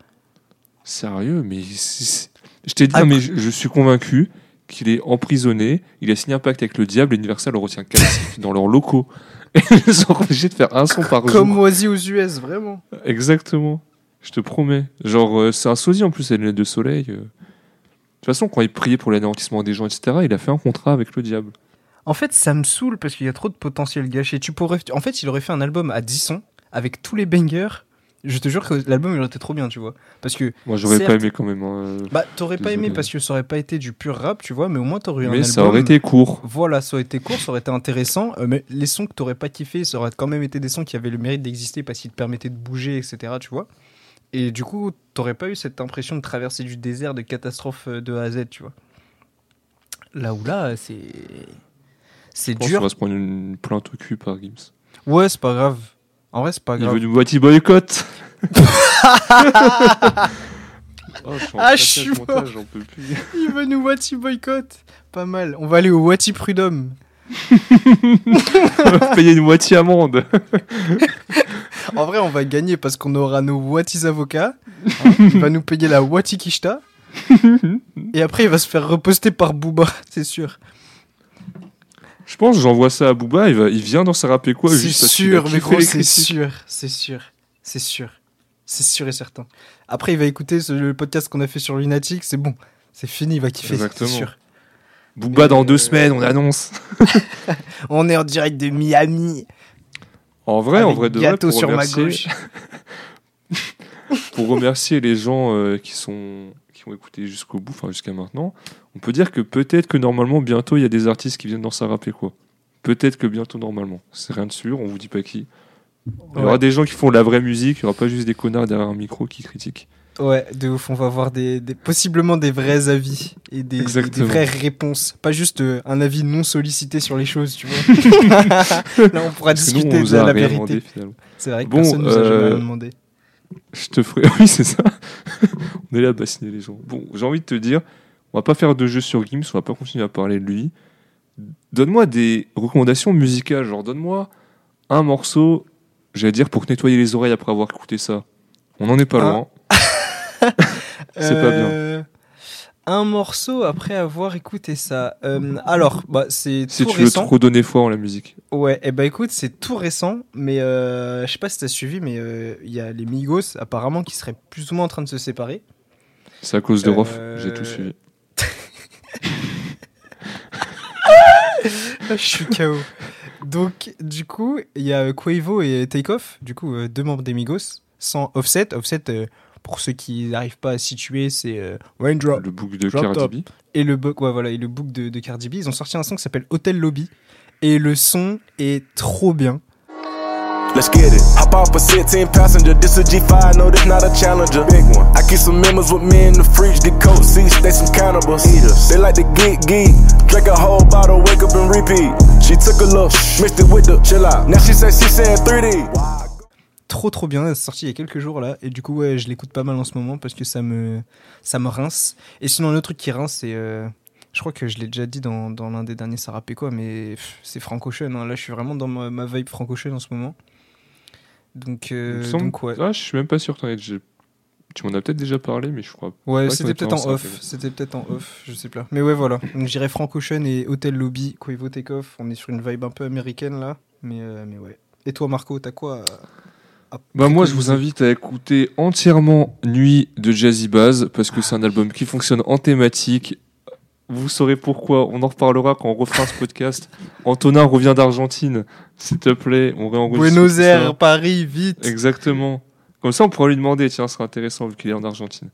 Sérieux, mais je t'ai dit, Ah, non, mais je, je suis convaincu qu'il est emprisonné. Il a signé un pacte avec le diable. et Universal le retient captif dans leurs locaux. <laughs> Et ils sont obligés de faire un son par Comme jour. Oasis aux US, vraiment. Exactement. Je te promets. Genre, c'est un sosie en plus, elle lunettes de soleil. De toute façon, quand il priait pour l'anéantissement des gens, etc., il a fait un contrat avec le diable. En fait, ça me saoule parce qu'il y a trop de potentiel gâché. Tu pourrais... En fait, il aurait fait un album à 10 sons avec tous les bangers. Je te jure que l'album il aurait été trop bien, tu vois. Parce que Moi, j'aurais pas aimé quand même. hein. bah t'aurais pas aimé parce que ça aurait pas été du pur rap, tu vois, mais au moins t'aurais eu un Mais ça aurait été court. Voilà, ça aurait été court, ça aurait été intéressant. euh, mais les sons que t'aurais pas kiffé, ça aurait quand même été des sons qui avaient le mérite d'exister parce qu'ils te permettaient de bouger, etc. Tu vois. Et du coup, t'aurais pas eu cette impression de traverser du désert de catastrophe euh, de A à Z, tu vois. Là où là, c'est c'est dur. va se prendre une plainte au cul par Gims. Ouais, c'est pas grave. En vrai, c'est pas Il grave. veut du boîtier boycott. <laughs> Oh, je suis en Ah, je suis le montage, peux plus. Il veut nous Wati boycott. Pas mal. On va aller au Wati Prud'homme. On va <laughs> payer une moitié amende. <laughs> En vrai, on va gagner parce qu'on aura nos Watis avocats. hein. il va nous payer la Wati Kishta. Et après, il va se faire reposter par Booba, c'est sûr. Je pense que j'envoie ça à Booba, il, va, il vient dans sa rap et quoi c'est sûr, mais gros, c'est sûr. C'est sûr. C'est sûr. C'est sûr et certain. Après, il va écouter ce- le podcast qu'on a fait sur Lunatic. C'est bon. C'est fini, il va kiffer. c'est Exactement. sûr. Booba Mais, dans deux euh, semaines, on annonce. <laughs> On est en direct de Miami. En vrai, en vrai de vrai, pour sur ma remercier, gauche. <laughs> pour remercier les gens euh, qui sont qui ont écouté jusqu'au bout, enfin jusqu'à maintenant, on peut dire que peut-être que normalement, bientôt, il y a des artistes qui viennent dans sa rap et quoi. Peut-être que bientôt, normalement. C'est rien de sûr, on vous dit pas qui. Il y aura Ouais. des gens qui font de la vraie musique, il n'y aura pas juste des connards derrière un micro qui critiquent. Ouais, de ouf, on va avoir des, des- possiblement des vrais avis et des, des- des Exactement. vraies réponses. Pas juste euh, un avis non sollicité sur les choses, tu vois. <laughs> Là, on pourra nous, discuter on de la vérité. C'est vrai que Bon, personne nous a jamais euh, demandé. Je te ferai. <laughs> Oui, c'est ça. <laughs> on est là à bassiner les gens. Bon, j'ai envie de te dire, on va pas faire de jeu sur Gims, on va pas continuer à parler de lui. Donne-moi des recommandations musicales. Genre, donne-moi un morceau, j'allais dire, pour nettoyer les oreilles après avoir écouté ça. On n'en est pas Ah. loin. <laughs> c'est pas bien. Euh, Un morceau après avoir écouté ça. Euh, alors, bah, c'est Si tout tu veux trop donner foi en la musique. Ouais, et bah écoute, c'est tout récent, mais euh, je sais pas si t'as suivi, mais euh, il y a les Migos apparemment qui seraient plus ou moins en train de se séparer. C'est à cause de Rof, Euh, j'ai tout suivi. <laughs> Je suis KO. Donc, du coup, il y a Quavo et Takeoff, du coup, euh, deux membres des Migos, sans Offset. Offset, euh, pour ceux qui n'arrivent pas à situer, c'est euh, Raindrop. Le book de Drop Cardi top. B. Et le, book, ouais, voilà, et le book de, de Cardi B. Ils ont sorti un son qui s'appelle Hotel Lobby. Et le son est trop bien. Let's get it. Hop off a 16 passenger. This a G5, no, this not a challenger. Big one. I keep some members with me in the fridge. Get coat seats, they some cannibals. Eaters. They like to geek, geek. Drink a whole bottle, wake up and repeat. She took a look, mixed it with the chill out. Now she said she said 3D. Trop trop bien, c'est sorti il y a quelques jours là, et du coup ouais, je l'écoute pas mal en ce moment parce que ça me, ça me rince. Et sinon autre truc qui rince, c'est, euh, je crois que je l'ai déjà dit dans, dans l'un des derniers rappait quoi, mais c'est Frank Ocean, hein. là je suis vraiment dans ma, ma vibe Frank Ocean en ce moment. Donc, euh, donc ouais. Ah, je suis même pas sûr. t'en Tu m'en as peut-être déjà parlé, mais je crois. Ouais, c'était peut-être en off, c'était peut-être en off, je sais pas. Mais ouais voilà, donc j'irai Frank Ocean et Hotel Lobby, Quavo Takeoff, on est sur une vibe un peu américaine là, mais, euh, mais ouais. Et toi Marco, t'as quoi Bah moi je vous invite à écouter entièrement Nuit de Jazzy Baz parce que c'est un album qui fonctionne en thématique. Vous saurez pourquoi, on en reparlera quand on refera ce podcast. Antonin revient d'Argentine, s'il te plaît, on réenregistre Buenos. Aires, Paris, vite Exactement. Comme ça on pourra lui demander, tiens, ce sera intéressant vu qu'il est en Argentine.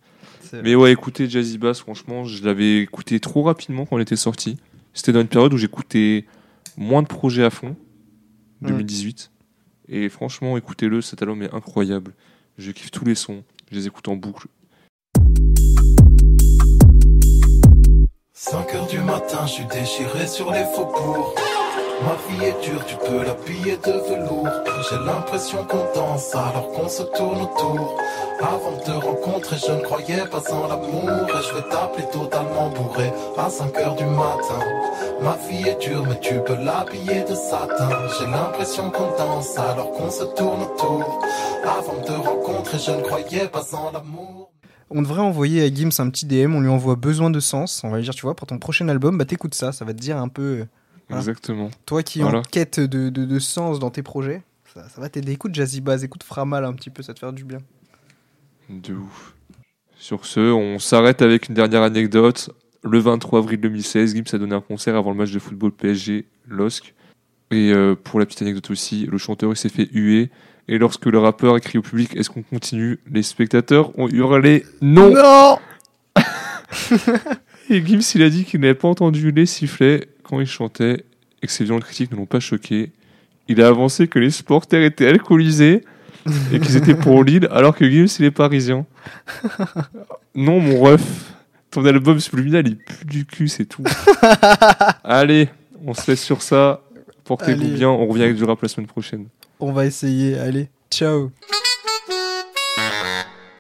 Mais ouais, écoutez Jazzy Bass, franchement, je l'avais écouté trop rapidement quand il était sorti. C'était dans une période où j'écoutais moins de projets à fond, 2018. Et franchement, écoutez-le, cet album est incroyable. Je kiffe tous les sons, je les écoute en boucle. 5 heures du matin, je suis déchiré sur les faubourgs. Ma vie est dure, tu peux l'habiller de velours. J'ai l'impression qu'on danse alors qu'on se tourne autour. Avant de te rencontrer, je ne croyais pas en l'amour. Et je vais t'appeler totalement bourré à 5 heures du matin. Ma vie est dure, mais tu peux l'habiller de satin. J'ai l'impression qu'on danse alors qu'on se tourne autour. Avant de te rencontrer, je ne croyais pas en l'amour. On devrait envoyer à Gims un petit DM, on lui envoie besoin de sens. On va lui dire, tu vois, pour ton prochain album, bah t'écoutes ça, ça va te dire un peu. Voilà. Exactement. Toi qui es en quête de, de, de sens dans tes projets, ça, ça va t'aider. Écoute Jazzy Bass, écoute Framal un petit peu, ça te faire du bien. De ouf. Sur ce, on s'arrête avec une dernière anecdote. Le 23 avril 2016, Gims a donné un concert avant le match de football PSG LOSC. Et euh, pour la petite anecdote aussi, le chanteur s'est fait huer. Et lorsque le rappeur a crié au public Est-ce qu'on continue? Les spectateurs ont hurlé Non Non <laughs> Et Gims il a dit qu'il n'avait pas entendu les sifflets quand il chantait et que ses violentes critiques ne l'ont pas choqué. Il a avancé que les supporters étaient alcoolisés et qu'ils étaient pour <laughs> Lille alors que Gims il est parisien. Non mon ref, ton album subliminal il pue du cul c'est tout. <laughs> Allez, on se laisse sur ça. Portez-vous bien, on revient avec du rap la semaine prochaine. On va essayer, allez, ciao